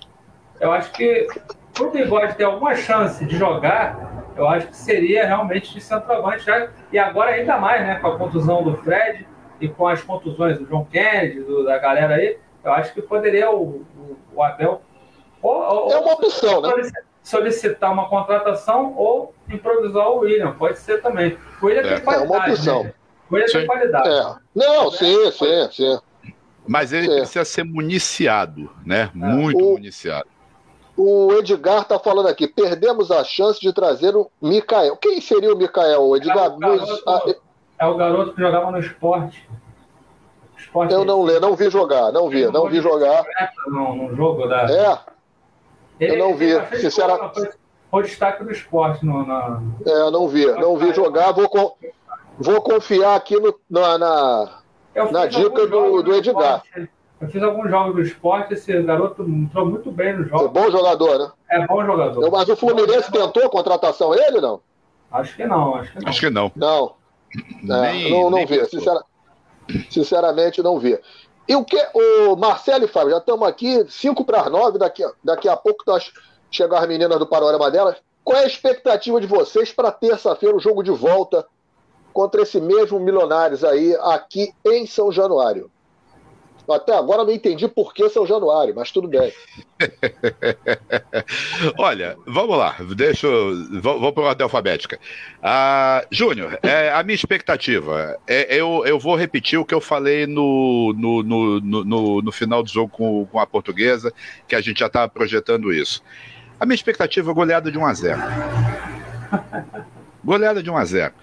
Eu acho que para o bigode ter alguma chance de jogar, eu acho que seria realmente de centroavante. Já, e agora ainda mais, né? Com a contusão do Fred e com as contusões do João Kennedy, do, da galera aí, eu acho que poderia o, o, o Abel. Ou, ou, é uma opção, né? Solicitar uma contratação ou improvisar o William, pode ser também. O William é, tem qualidade. É uma opção. Né? O William sim. tem qualidade. É. Não, sim, sim, sim. Mas ele sim. precisa ser municiado, né? É. Muito o, municiado. O Edgar está falando aqui, perdemos a chance de trazer o Mikael. Quem seria o Mikael? Edgar, é o garoto, nos... é o garoto que jogava no esporte. esporte eu não, não vi jogar, não vi, não vi jogar. No, no jogo da. É, ele, eu não vi, sinceramente. Foi o destaque do esporte. No, na... É, eu não vi, não vi jogar. Vou, vou confiar aqui no, na, na, na dica do, do Edgar. Eu fiz alguns jogos do esporte, esse garoto entrou muito bem no jogo. É bom jogador, né? É bom jogador. Mas o Fluminense tentou a contratação ele, não? Acho que não, acho que não. Acho que não. Não. É, nem, não, não vi. Sincera, sinceramente, não vi. E o que, o Marcelo e Fábio, já estamos aqui, 5 para as 9, daqui, daqui a pouco nós chegam as meninas do panorama delas. Qual é a expectativa de vocês para terça-feira, o jogo de volta contra esse mesmo Milionários aí, aqui em São Januário? Até agora não entendi por que São Januário, mas tudo bem. Olha, vamos lá, deixa eu. Vou para a ordem alfabética. Ah, Júnior, é, a minha expectativa, é, eu, eu vou repetir o que eu falei no, no, no, no, no final do jogo com, com a portuguesa, que a gente já estava projetando isso. A minha expectativa é goleada de 1 a 0 Goleada de 1 a 0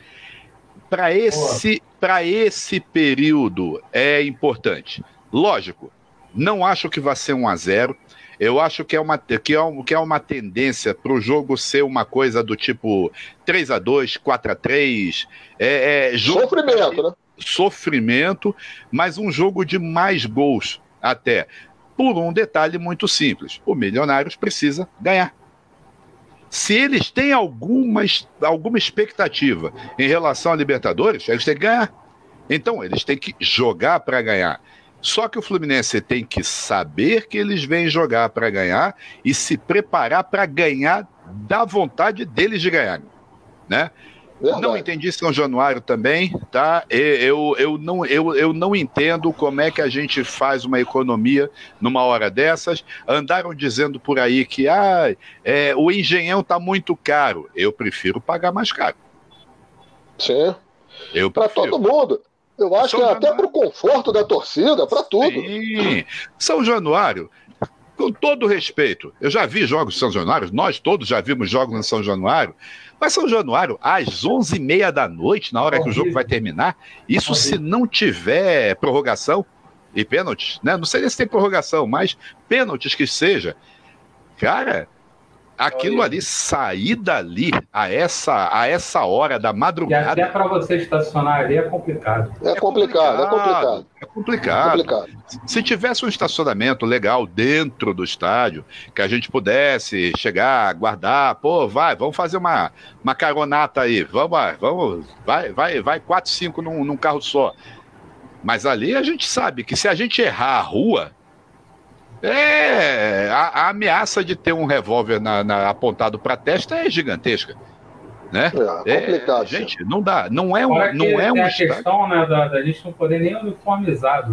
Para esse, esse período é importante. Lógico, não acho que vai ser 1 a 0 eu acho que é uma, que é, que é uma tendência para o jogo ser uma coisa do tipo 3 a 2 4 a 3 é, é jogo Sofrimento, né? Sofrimento, mas um jogo de mais gols até. Por um detalhe muito simples: o Milionários precisa ganhar. Se eles têm alguma, alguma expectativa em relação à Libertadores, eles têm que ganhar. Então, eles têm que jogar para ganhar. Só que o Fluminense tem que saber que eles vêm jogar para ganhar e se preparar para ganhar da vontade deles de ganhar, né? Verdade. Não entendi São Januário também, tá? Eu, eu, não, eu, eu não entendo como é que a gente faz uma economia numa hora dessas. Andaram dizendo por aí que ah, é, o engenhão está muito caro. Eu prefiro pagar mais caro. Sim. Para todo mundo. Eu acho São que é até para o conforto da torcida, para tudo. Sim. São Januário, com todo respeito, eu já vi jogos de São Januário, nós todos já vimos jogos em São Januário, mas São Januário, às 11h30 da noite, na hora que o jogo vai terminar, isso se não tiver prorrogação e pênaltis, né? Não sei se tem prorrogação, mas pênaltis que seja, cara, aquilo ali, sair dali a essa, a essa hora da madrugada. E até para você estacionar ali é complicado. É, complicado, é complicado. É complicado. É complicado. Se tivesse um estacionamento legal dentro do estádio, que a gente pudesse chegar, guardar, pô, vai, vamos fazer uma, uma caronata aí, vamos, vamos, vai, vai, vai, quatro, cinco num, num carro só. Mas ali a gente sabe que se a gente errar a rua, é, a, a, ameaça de ter um revólver na, na, apontado para a testa é gigantesca. Né? É, é complicado. É, gente, não dá. Não é um. Não é um a questão né, da, da, gente não poder nem uniformizado.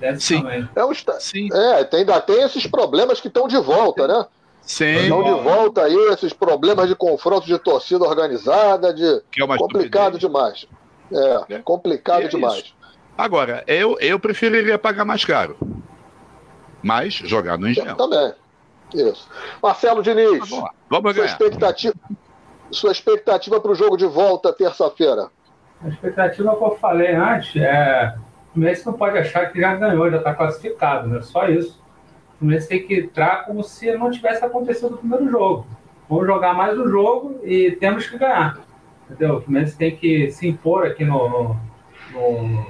Né? Sim. É, um, Sim. É, tem, ainda tem esses problemas que estão de volta, né? Sim. Estão de volta aí, esses problemas de confronto de torcida organizada, de que é complicado demais. É, é, complicado é demais. Isso. Agora, eu, eu preferiria pagar mais caro mas jogar no Engenhão. Também. Isso. Marcelo Diniz, vamos, lá. vamos sua expectativa, sua expectativa para o jogo de volta terça-feira? A expectativa que eu falei antes é o Fluminense não pode achar que já ganhou, já está classificado, né? Só isso. O Fluminense tem que entrar como se não tivesse acontecido o primeiro jogo. Vamos jogar mais um jogo e temos que ganhar. Entendeu? O Fluminense tem que se impor aqui no, no, no,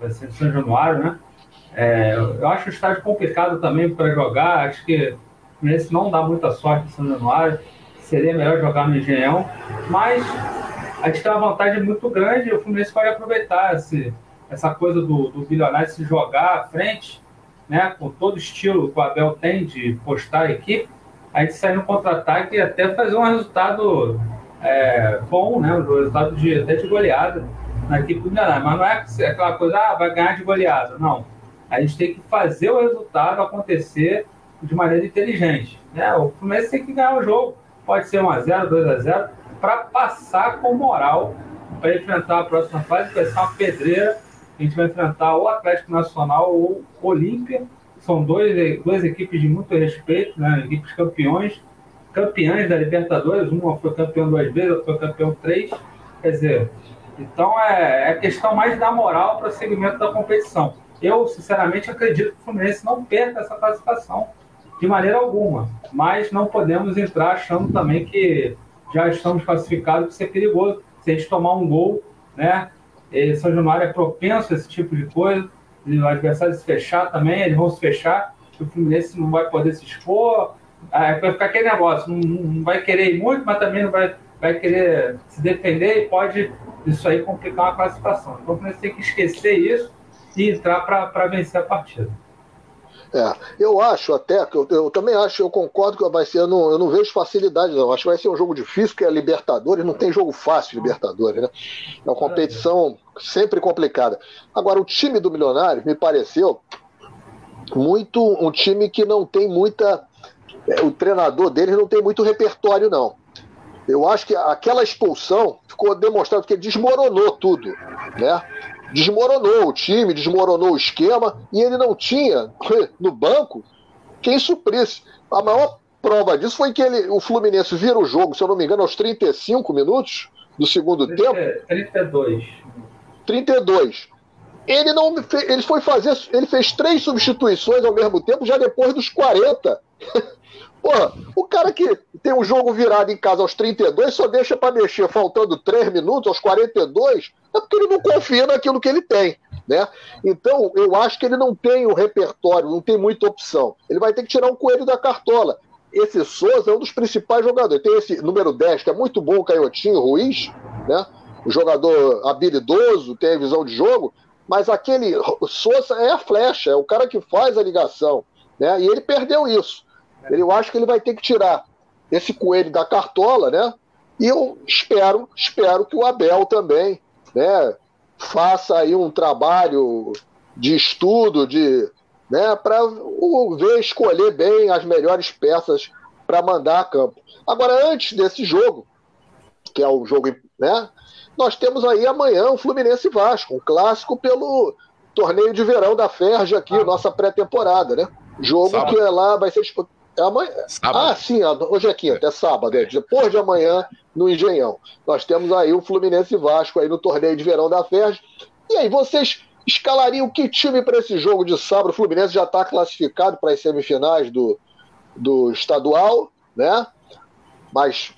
no São Januário, né? É, eu acho o estádio complicado também para jogar. Acho que nesse não dá muita sorte em São Januário. Seria melhor jogar no Engenhão. Mas a gente tem uma vantagem muito grande o Fluminense pode aproveitar esse, essa coisa do, do bilionário se jogar à frente, né, com todo o estilo que o Abel tem de postar a equipe. A gente sair no contra-ataque e até fazer um resultado é, bom, né, um resultado de, até de goleada na equipe do Milionário. Mas não é aquela coisa, ah, vai ganhar de goleada. Não a gente tem que fazer o resultado acontecer de maneira inteligente. Né? O Fluminense tem que ganhar o jogo, pode ser 1x0, 2x0, para passar com moral para enfrentar a próxima fase, vai ser uma pedreira. A gente vai enfrentar o Atlético Nacional ou o Olímpia. São dois, duas equipes de muito respeito, né? equipes campeões, campeãs da Libertadores. Uma foi campeão duas vezes, outra foi campeão três. Quer dizer, então é, é questão mais da moral para o segmento da competição. Eu, sinceramente, acredito que o Fluminense não perca essa classificação de maneira alguma. Mas não podemos entrar achando também que já estamos classificados, que é perigoso. Se a gente tomar um gol, né? E São Januário é propenso a esse tipo de coisa. E o adversário se fechar também, eles vão se fechar. O Fluminense não vai poder se expor. vai ficar aquele negócio, não, não vai querer ir muito, mas também não vai, vai querer se defender e pode isso aí complicar uma classificação. Então o Fluminense tem que esquecer isso e entrar para vencer a partida. É, eu acho até, eu, eu, também acho, eu concordo que vai ser, eu não, eu não vejo facilidade, não. Acho que vai ser um jogo difícil, que é Libertadores, não tem jogo fácil Libertadores, né? É uma competição sempre complicada. Agora, o time do Milionário me pareceu muito um time que não tem muita. É, o treinador dele não tem muito repertório, não. Eu acho que aquela expulsão ficou demonstrado que desmoronou tudo, né? Desmoronou o time, desmoronou o esquema e ele não tinha no banco quem suprisse. A maior prova disso foi que ele, o Fluminense vira o jogo, se eu não me engano, aos 35 minutos do segundo 30, tempo. 32. 32. Ele não ele foi fazer, ele fez três substituições ao mesmo tempo já depois dos 40. Porra, o cara que tem um jogo virado em casa aos 32 só deixa para mexer faltando 3 minutos, aos 42, é porque ele não confia naquilo que ele tem. Né? Então, eu acho que ele não tem o repertório, não tem muita opção. Ele vai ter que tirar um coelho da cartola. Esse Souza é um dos principais jogadores. Tem esse número 10, que é muito bom, o Canhotinho Ruiz, né? o jogador habilidoso, tem a visão de jogo, mas aquele Souza é a flecha, é o cara que faz a ligação. Né? E ele perdeu isso. Eu acho que ele vai ter que tirar esse coelho da cartola, né? E eu espero, espero que o Abel também, né, faça aí um trabalho de estudo, de, né, para ver escolher bem as melhores peças para mandar a campo. Agora, antes desse jogo, que é o jogo, né, nós temos aí amanhã o Fluminense Vasco, um clássico pelo torneio de verão da Ferja aqui, ah. nossa pré-temporada, né? Jogo Sábado. que é lá vai ser disputado amanhã. Sábado. Ah, sim, hoje é quinta, é sábado, é depois de amanhã no Engenhão. Nós temos aí o Fluminense Vasco aí no torneio de verão da FERJ. E aí, vocês escalariam que time para esse jogo de sábado? O Fluminense já está classificado para as semifinais do, do estadual, né? Mas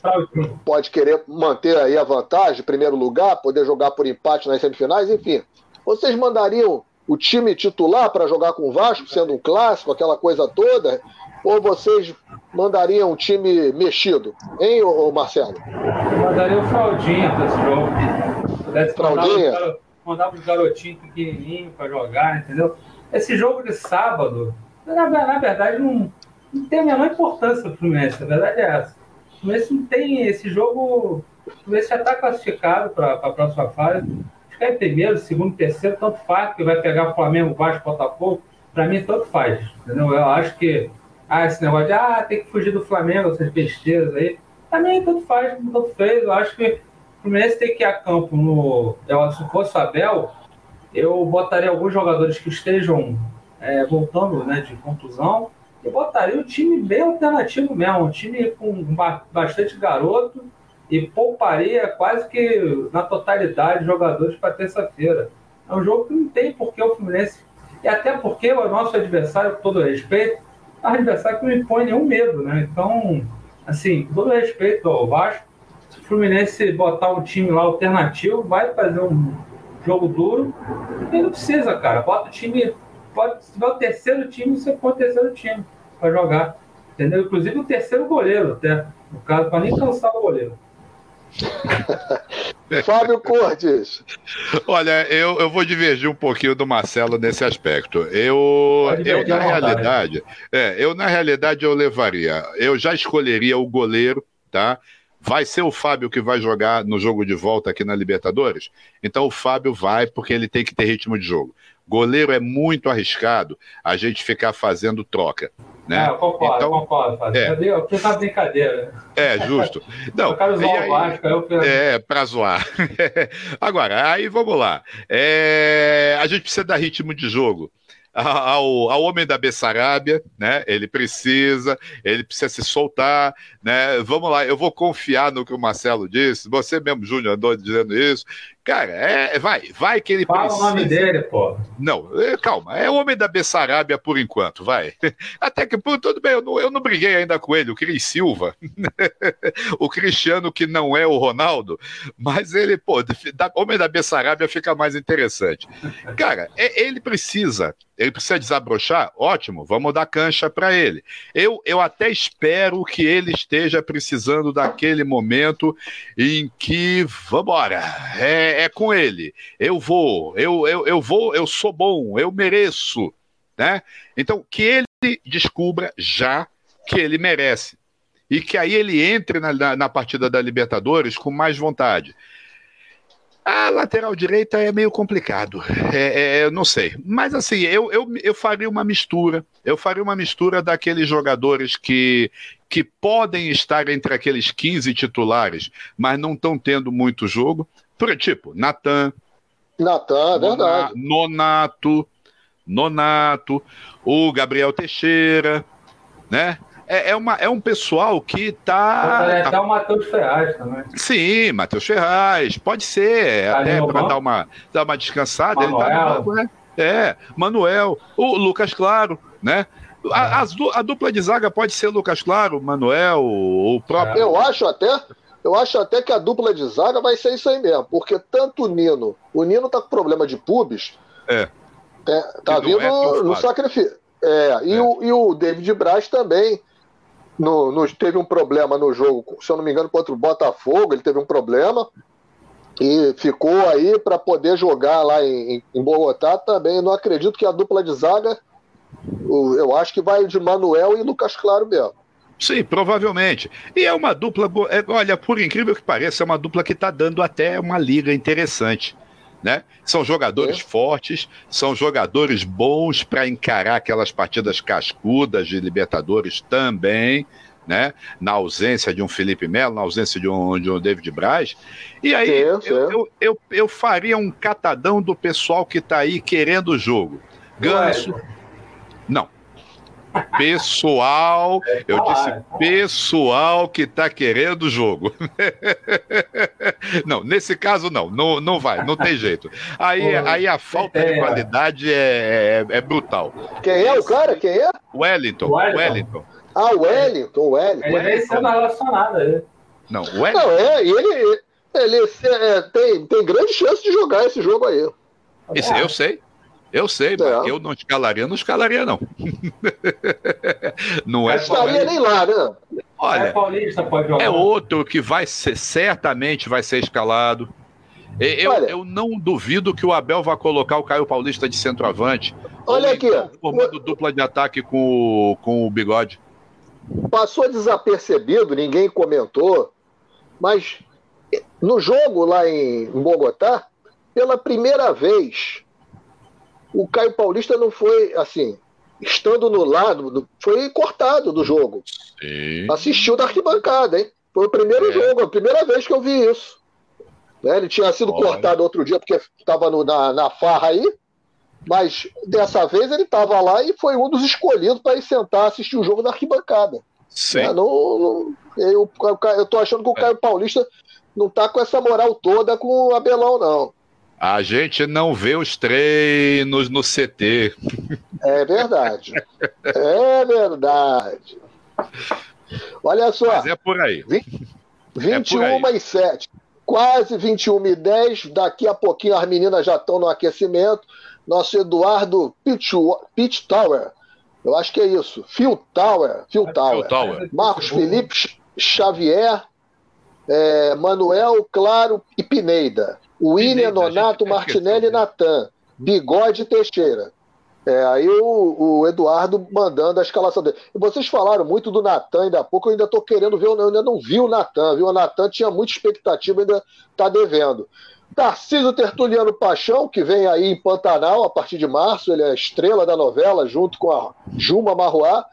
pode querer manter aí a vantagem, primeiro lugar, poder jogar por empate nas semifinais, enfim. Vocês mandariam o time titular para jogar com o Vasco, sendo um clássico, aquela coisa toda? Ou vocês mandariam um time mexido? Hein, ô, Marcelo? Eu mandaria o Fraldinha para esse jogo. Pudesse Fraldinha? Mandar para os garotinhos pequenininhos para jogar, entendeu? Esse jogo de sábado, na, na verdade, não, não, tem a menor importância para o Fluminense, a verdade é essa. O Fluminense não tem esse jogo. O Fluminense já está classificado para a próxima fase. Ficar em primeiro, segundo, terceiro, tanto faz, porque vai pegar o Flamengo, Vasco, Botafogo. Para mim, tanto faz. Entendeu? Eu acho que ah, esse negócio de ah, tem que fugir do Flamengo, essas besteiras aí. Também tanto faz, tanto fez. Eu acho que o Fluminense tem que ir a campo no. Eu, se fosse o Abel, eu botaria alguns jogadores que estejam é, voltando né, de contusão e botaria um time bem alternativo mesmo, um time com bastante garoto e pouparia quase que na totalidade jogadores para terça-feira. É um jogo que não tem por que o Fluminense. E até porque o nosso adversário, com todo respeito, adversário que não impõe nenhum medo, né? Então, assim, todo respeito ao Vasco, se o Fluminense botar um time lá alternativo, vai fazer um jogo duro. Ele não precisa, cara. Bota o time. Pode, se tiver o terceiro time, você põe o terceiro time para jogar. Entendeu? Inclusive o terceiro goleiro, até. No caso, para nem cansar o goleiro. Fábio Cortes. Olha, eu, eu vou divergir um pouquinho do Marcelo nesse aspecto. Eu, eu na realidade, é, eu na realidade eu levaria, eu já escolheria o goleiro, tá? Vai ser o Fábio que vai jogar no jogo de volta aqui na Libertadores? Então o Fábio vai porque ele tem que ter ritmo de jogo. Goleiro é muito arriscado a gente ficar fazendo troca. Né? É, eu concordo, então, concordo. É. Eu fiz uma brincadeira. É, justo. Não, eu quero zoar aí, o Vasco, eu... É, pra zoar. Agora, aí vamos lá. É, a gente precisa dar ritmo de jogo ao, ao homem da Bessarábia, né? Ele precisa, ele precisa se soltar, né? Vamos lá, eu vou confiar no que o Marcelo disse. Você mesmo, Júnior, andou dizendo isso. Cara, é, vai, vai que ele Fala precisa. o nome dele, pô. Não, é, calma, é o homem da Bessarábia por enquanto, vai. Até que, pô, tudo bem, eu não, eu não briguei ainda com ele, o Cris Silva, o Cristiano que não é o Ronaldo, mas ele, pô, da, homem da Bessarábia fica mais interessante. Cara, é, ele precisa, ele precisa desabrochar, ótimo, vamos dar cancha para ele. Eu, eu até espero que ele esteja precisando daquele momento em que, vambora, é é, com ele. Eu vou, eu, eu, eu vou, eu sou bom, eu mereço. Né? Então, que ele descubra já que ele merece. E que aí ele entre na, na, na partida da Libertadores com mais vontade. A lateral direita é meio complicado. É, é, eu não sei. Mas assim, eu, eu, eu faria uma mistura. Eu faria uma mistura daqueles jogadores que, que podem estar entre aqueles 15 titulares, mas não estão tendo muito jogo. Por tipo, Natan. Natan, é verdade. Nonato. Nonato. O Gabriel Teixeira, né? é, é, uma, é um pessoal que tá. É, até o Matheus Ferraz também. Sim, Matheus Ferraz, pode ser, tá até para dar uma, dar uma descansada. Manuel. Ele tá no, né? É, Manuel, o Lucas Claro, né? A, a, dupla de zaga pode ser Lucas Claro, Manuel, o próprio. Eu acho até. Eu acho até que a dupla de zaga vai ser isso aí mesmo, porque tanto o Nino, o Nino tá com problema de pubis. É. é tá vindo é no sacrifício. É, e, é. O, e o David Braz também no, no, teve um problema no jogo, se eu não me engano, contra o Botafogo, ele teve um problema e ficou aí para poder jogar lá em, em Bogotá também. Não acredito que a dupla de zaga, eu acho que vai de Manuel e Lucas Claro mesmo. Sim, provavelmente. E é uma dupla, é, olha, por incrível que pareça, é uma dupla que está dando até uma liga interessante. Né? São jogadores é. fortes, são jogadores bons para encarar aquelas partidas cascudas de Libertadores também, né? Na ausência de um Felipe Melo, na ausência de um, de um David Braz. E aí é, eu, eu, eu, eu, faria um catadão do pessoal que está aí querendo o jogo. Ganso. Não. Pessoal, eu disse pessoal que está querendo o jogo. não, nesse caso não, não, não vai, não tem jeito. Aí, aí a falta de qualidade é, é, é, brutal. Quem é o cara? Quem é? Wellington. Wellington. Wellington. Ah, Wellington, Wellington. Ele é sendo relacionado aí. Não, Wellington. Não, é, ele, ele é, tem, tem grande chance de jogar esse jogo aí. Isso, eu sei. Eu sei, é. eu não escalaria, não escalaria, não. não é. Não estaria nem lá, né? Olha, é, é outro que vai ser, certamente vai ser escalado. Eu, Olha, eu não duvido que o Abel vá colocar o Caio Paulista de centroavante. Olha aqui. Então, formando dupla de ataque com o, com o bigode. Passou desapercebido, ninguém comentou, mas no jogo lá em Bogotá, pela primeira vez, o Caio Paulista não foi assim, estando no lado, foi cortado do jogo. Sim. Assistiu da arquibancada, hein? Foi o primeiro é. jogo, a primeira vez que eu vi isso. Né? Ele tinha sido Olha. cortado outro dia porque estava na, na farra aí, mas dessa vez ele estava lá e foi um dos escolhidos para ir sentar assistir o jogo da arquibancada. Sim. Né? Não, não, eu, eu tô achando que o é. Caio Paulista não tá com essa moral toda com o Abelão, não. A gente não vê os treinos no CT. É verdade. É verdade. Olha só. Mas é por aí. 20, 21 é por aí. e 7. Quase 21 e 10. Daqui a pouquinho as meninas já estão no aquecimento. Nosso Eduardo Pitch Tower. Eu acho que é isso. Phil Tower. Phil Tower. Tower. Marcos Felipe Xavier. É, Manuel Claro e Pineida. William, Nonato, Martinelli e Natan. Bigode Teixeira. É, aí o, o, Eduardo mandando a escalação dele. E vocês falaram muito do Natan ainda há pouco, eu ainda estou querendo ver, eu ainda não vi o Natan, viu? O Natan tinha muita expectativa, ainda está devendo. Tarcísio Tertuliano Paixão, que vem aí em Pantanal a partir de março, ele é a estrela da novela, junto com a Juma Marruá.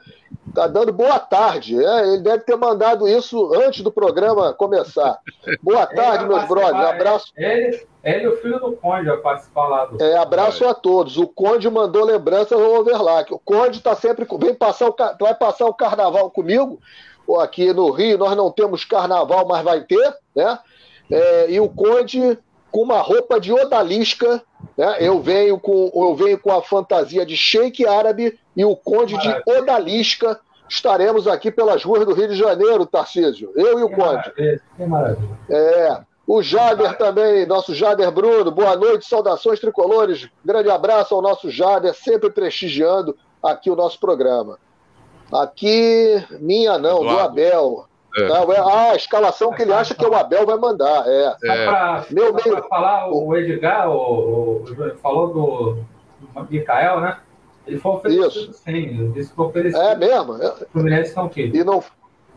Tá dando boa tarde. É, ele deve ter mandado isso antes do programa começar. Boa tarde, meus brothers. Abraço. Ele, ele o filho do Conde vai participar lá do. É, abraço a todos. O Conde mandou lembranças ao Overlack. O Conde está sempre. Vem passar o, vai passar o carnaval comigo. Aqui no Rio nós não temos carnaval, mas vai ter, né? É, e o Conde com uma roupa de odalisca. Né? Eu, venho com, eu venho com a fantasia de sheik árabe e o conde Maravilha. de odalisca. Estaremos aqui pelas ruas do Rio de Janeiro, Tarcísio. Eu e o que conde. Maravilha. Que maravilha. É. O Jader também, nosso Jader Bruno. Boa noite, saudações tricolores. Grande abraço ao nosso Jader, sempre prestigiando aqui o nosso programa. Aqui, minha não, Eduardo. do Abel. É. Não, é a escalação que ele acha que o Abel vai mandar. É. é. Para Meu meio... falar, o Edgar o, o, falou do, do Mikael, né? Ele foi oferecido Isso. sim. Disse que oferecido. É mesmo? É. O Fluminense não quis. E não,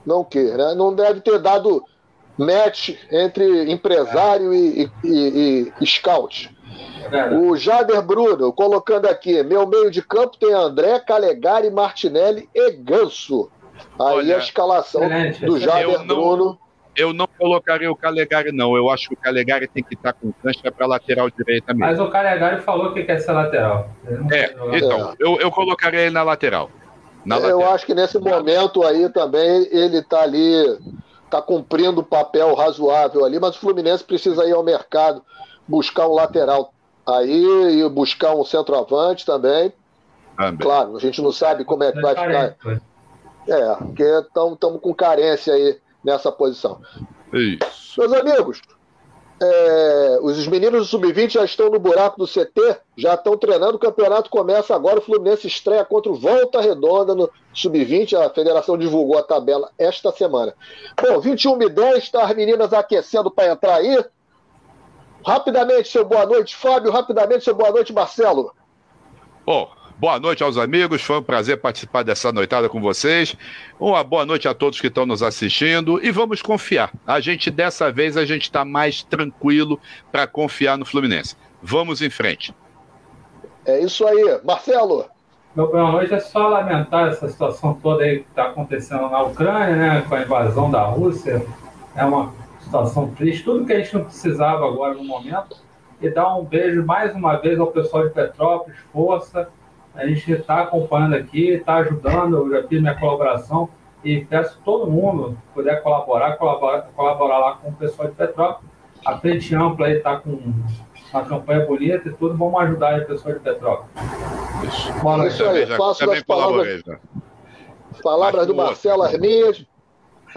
não quer, né? Não deve ter dado match entre empresário e, e, e, e scout. O Jader Bruno, colocando aqui, meu meio de campo tem André, Calegari, Martinelli e Ganso. Aí Olha, a escalação do Jader não, Bruno. Eu não colocaria o Calegari, não. Eu acho que o Calegari tem que estar com cancha para lateral direita mesmo. Mas o Calegari falou que quer ser lateral. É, então, é. Eu, eu colocaria ele na lateral. Na eu lateral. acho que nesse momento aí também ele está ali, está cumprindo o papel razoável ali, mas o Fluminense precisa ir ao mercado buscar um lateral aí e buscar um centroavante também. também. Claro, a gente não sabe como é que vai ficar. É, porque estamos com carência aí nessa posição. Isso. Meus amigos, é, os meninos do Sub-20 já estão no buraco do CT, já estão treinando, o campeonato começa agora, o Fluminense estreia contra o Volta Redonda no Sub-20, a federação divulgou a tabela esta semana. Bom, 21 e 10, está as meninas aquecendo para entrar aí, Rapidamente, seu boa noite, Fábio. Rapidamente, seu boa noite, Marcelo. Bom, boa noite aos amigos. Foi um prazer participar dessa noitada com vocês. Uma boa noite a todos que estão nos assistindo e vamos confiar. A gente, dessa vez, a gente está mais tranquilo para confiar no Fluminense. Vamos em frente. É isso aí. Marcelo. Meu boa noite é só lamentar essa situação toda aí que está acontecendo na Ucrânia, né, com a invasão da Rússia. É uma situação triste, tudo que a gente não precisava agora no momento. E dar um beijo mais uma vez ao pessoal de Petrópolis, força. A gente está acompanhando aqui, está ajudando, eu já fiz minha colaboração e peço todo mundo puder colaborar, colaborar, colaborar lá com o pessoal de Petrópolis. A frente ampla aí está com uma campanha bonita e tudo, vamos ajudar o pessoal de Petrópolis. Isso, Isso aí, faço das palavras, palavras do Marcelo Armias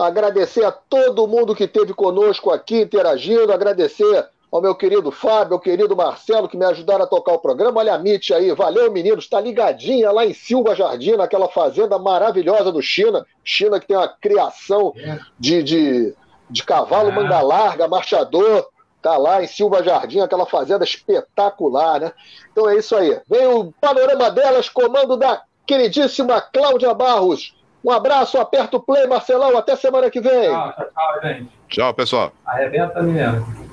agradecer a todo mundo que esteve conosco aqui interagindo, agradecer ao meu querido Fábio, ao querido Marcelo, que me ajudaram a tocar o programa. Olha a Mitch aí, valeu, meninos, está ligadinha lá em Silva Jardim, naquela fazenda maravilhosa do China. China que tem uma criação de, de, de cavalo manga larga, marchador. Tá lá em Silva Jardim, aquela fazenda espetacular, né? Então é isso aí. Vem o panorama delas, comando da queridíssima Cláudia Barros. Um abraço, aperta o play, Marcelão. Até semana que vem. Tchau, tchau, gente. Tchau, pessoal. Arrebenta, menino.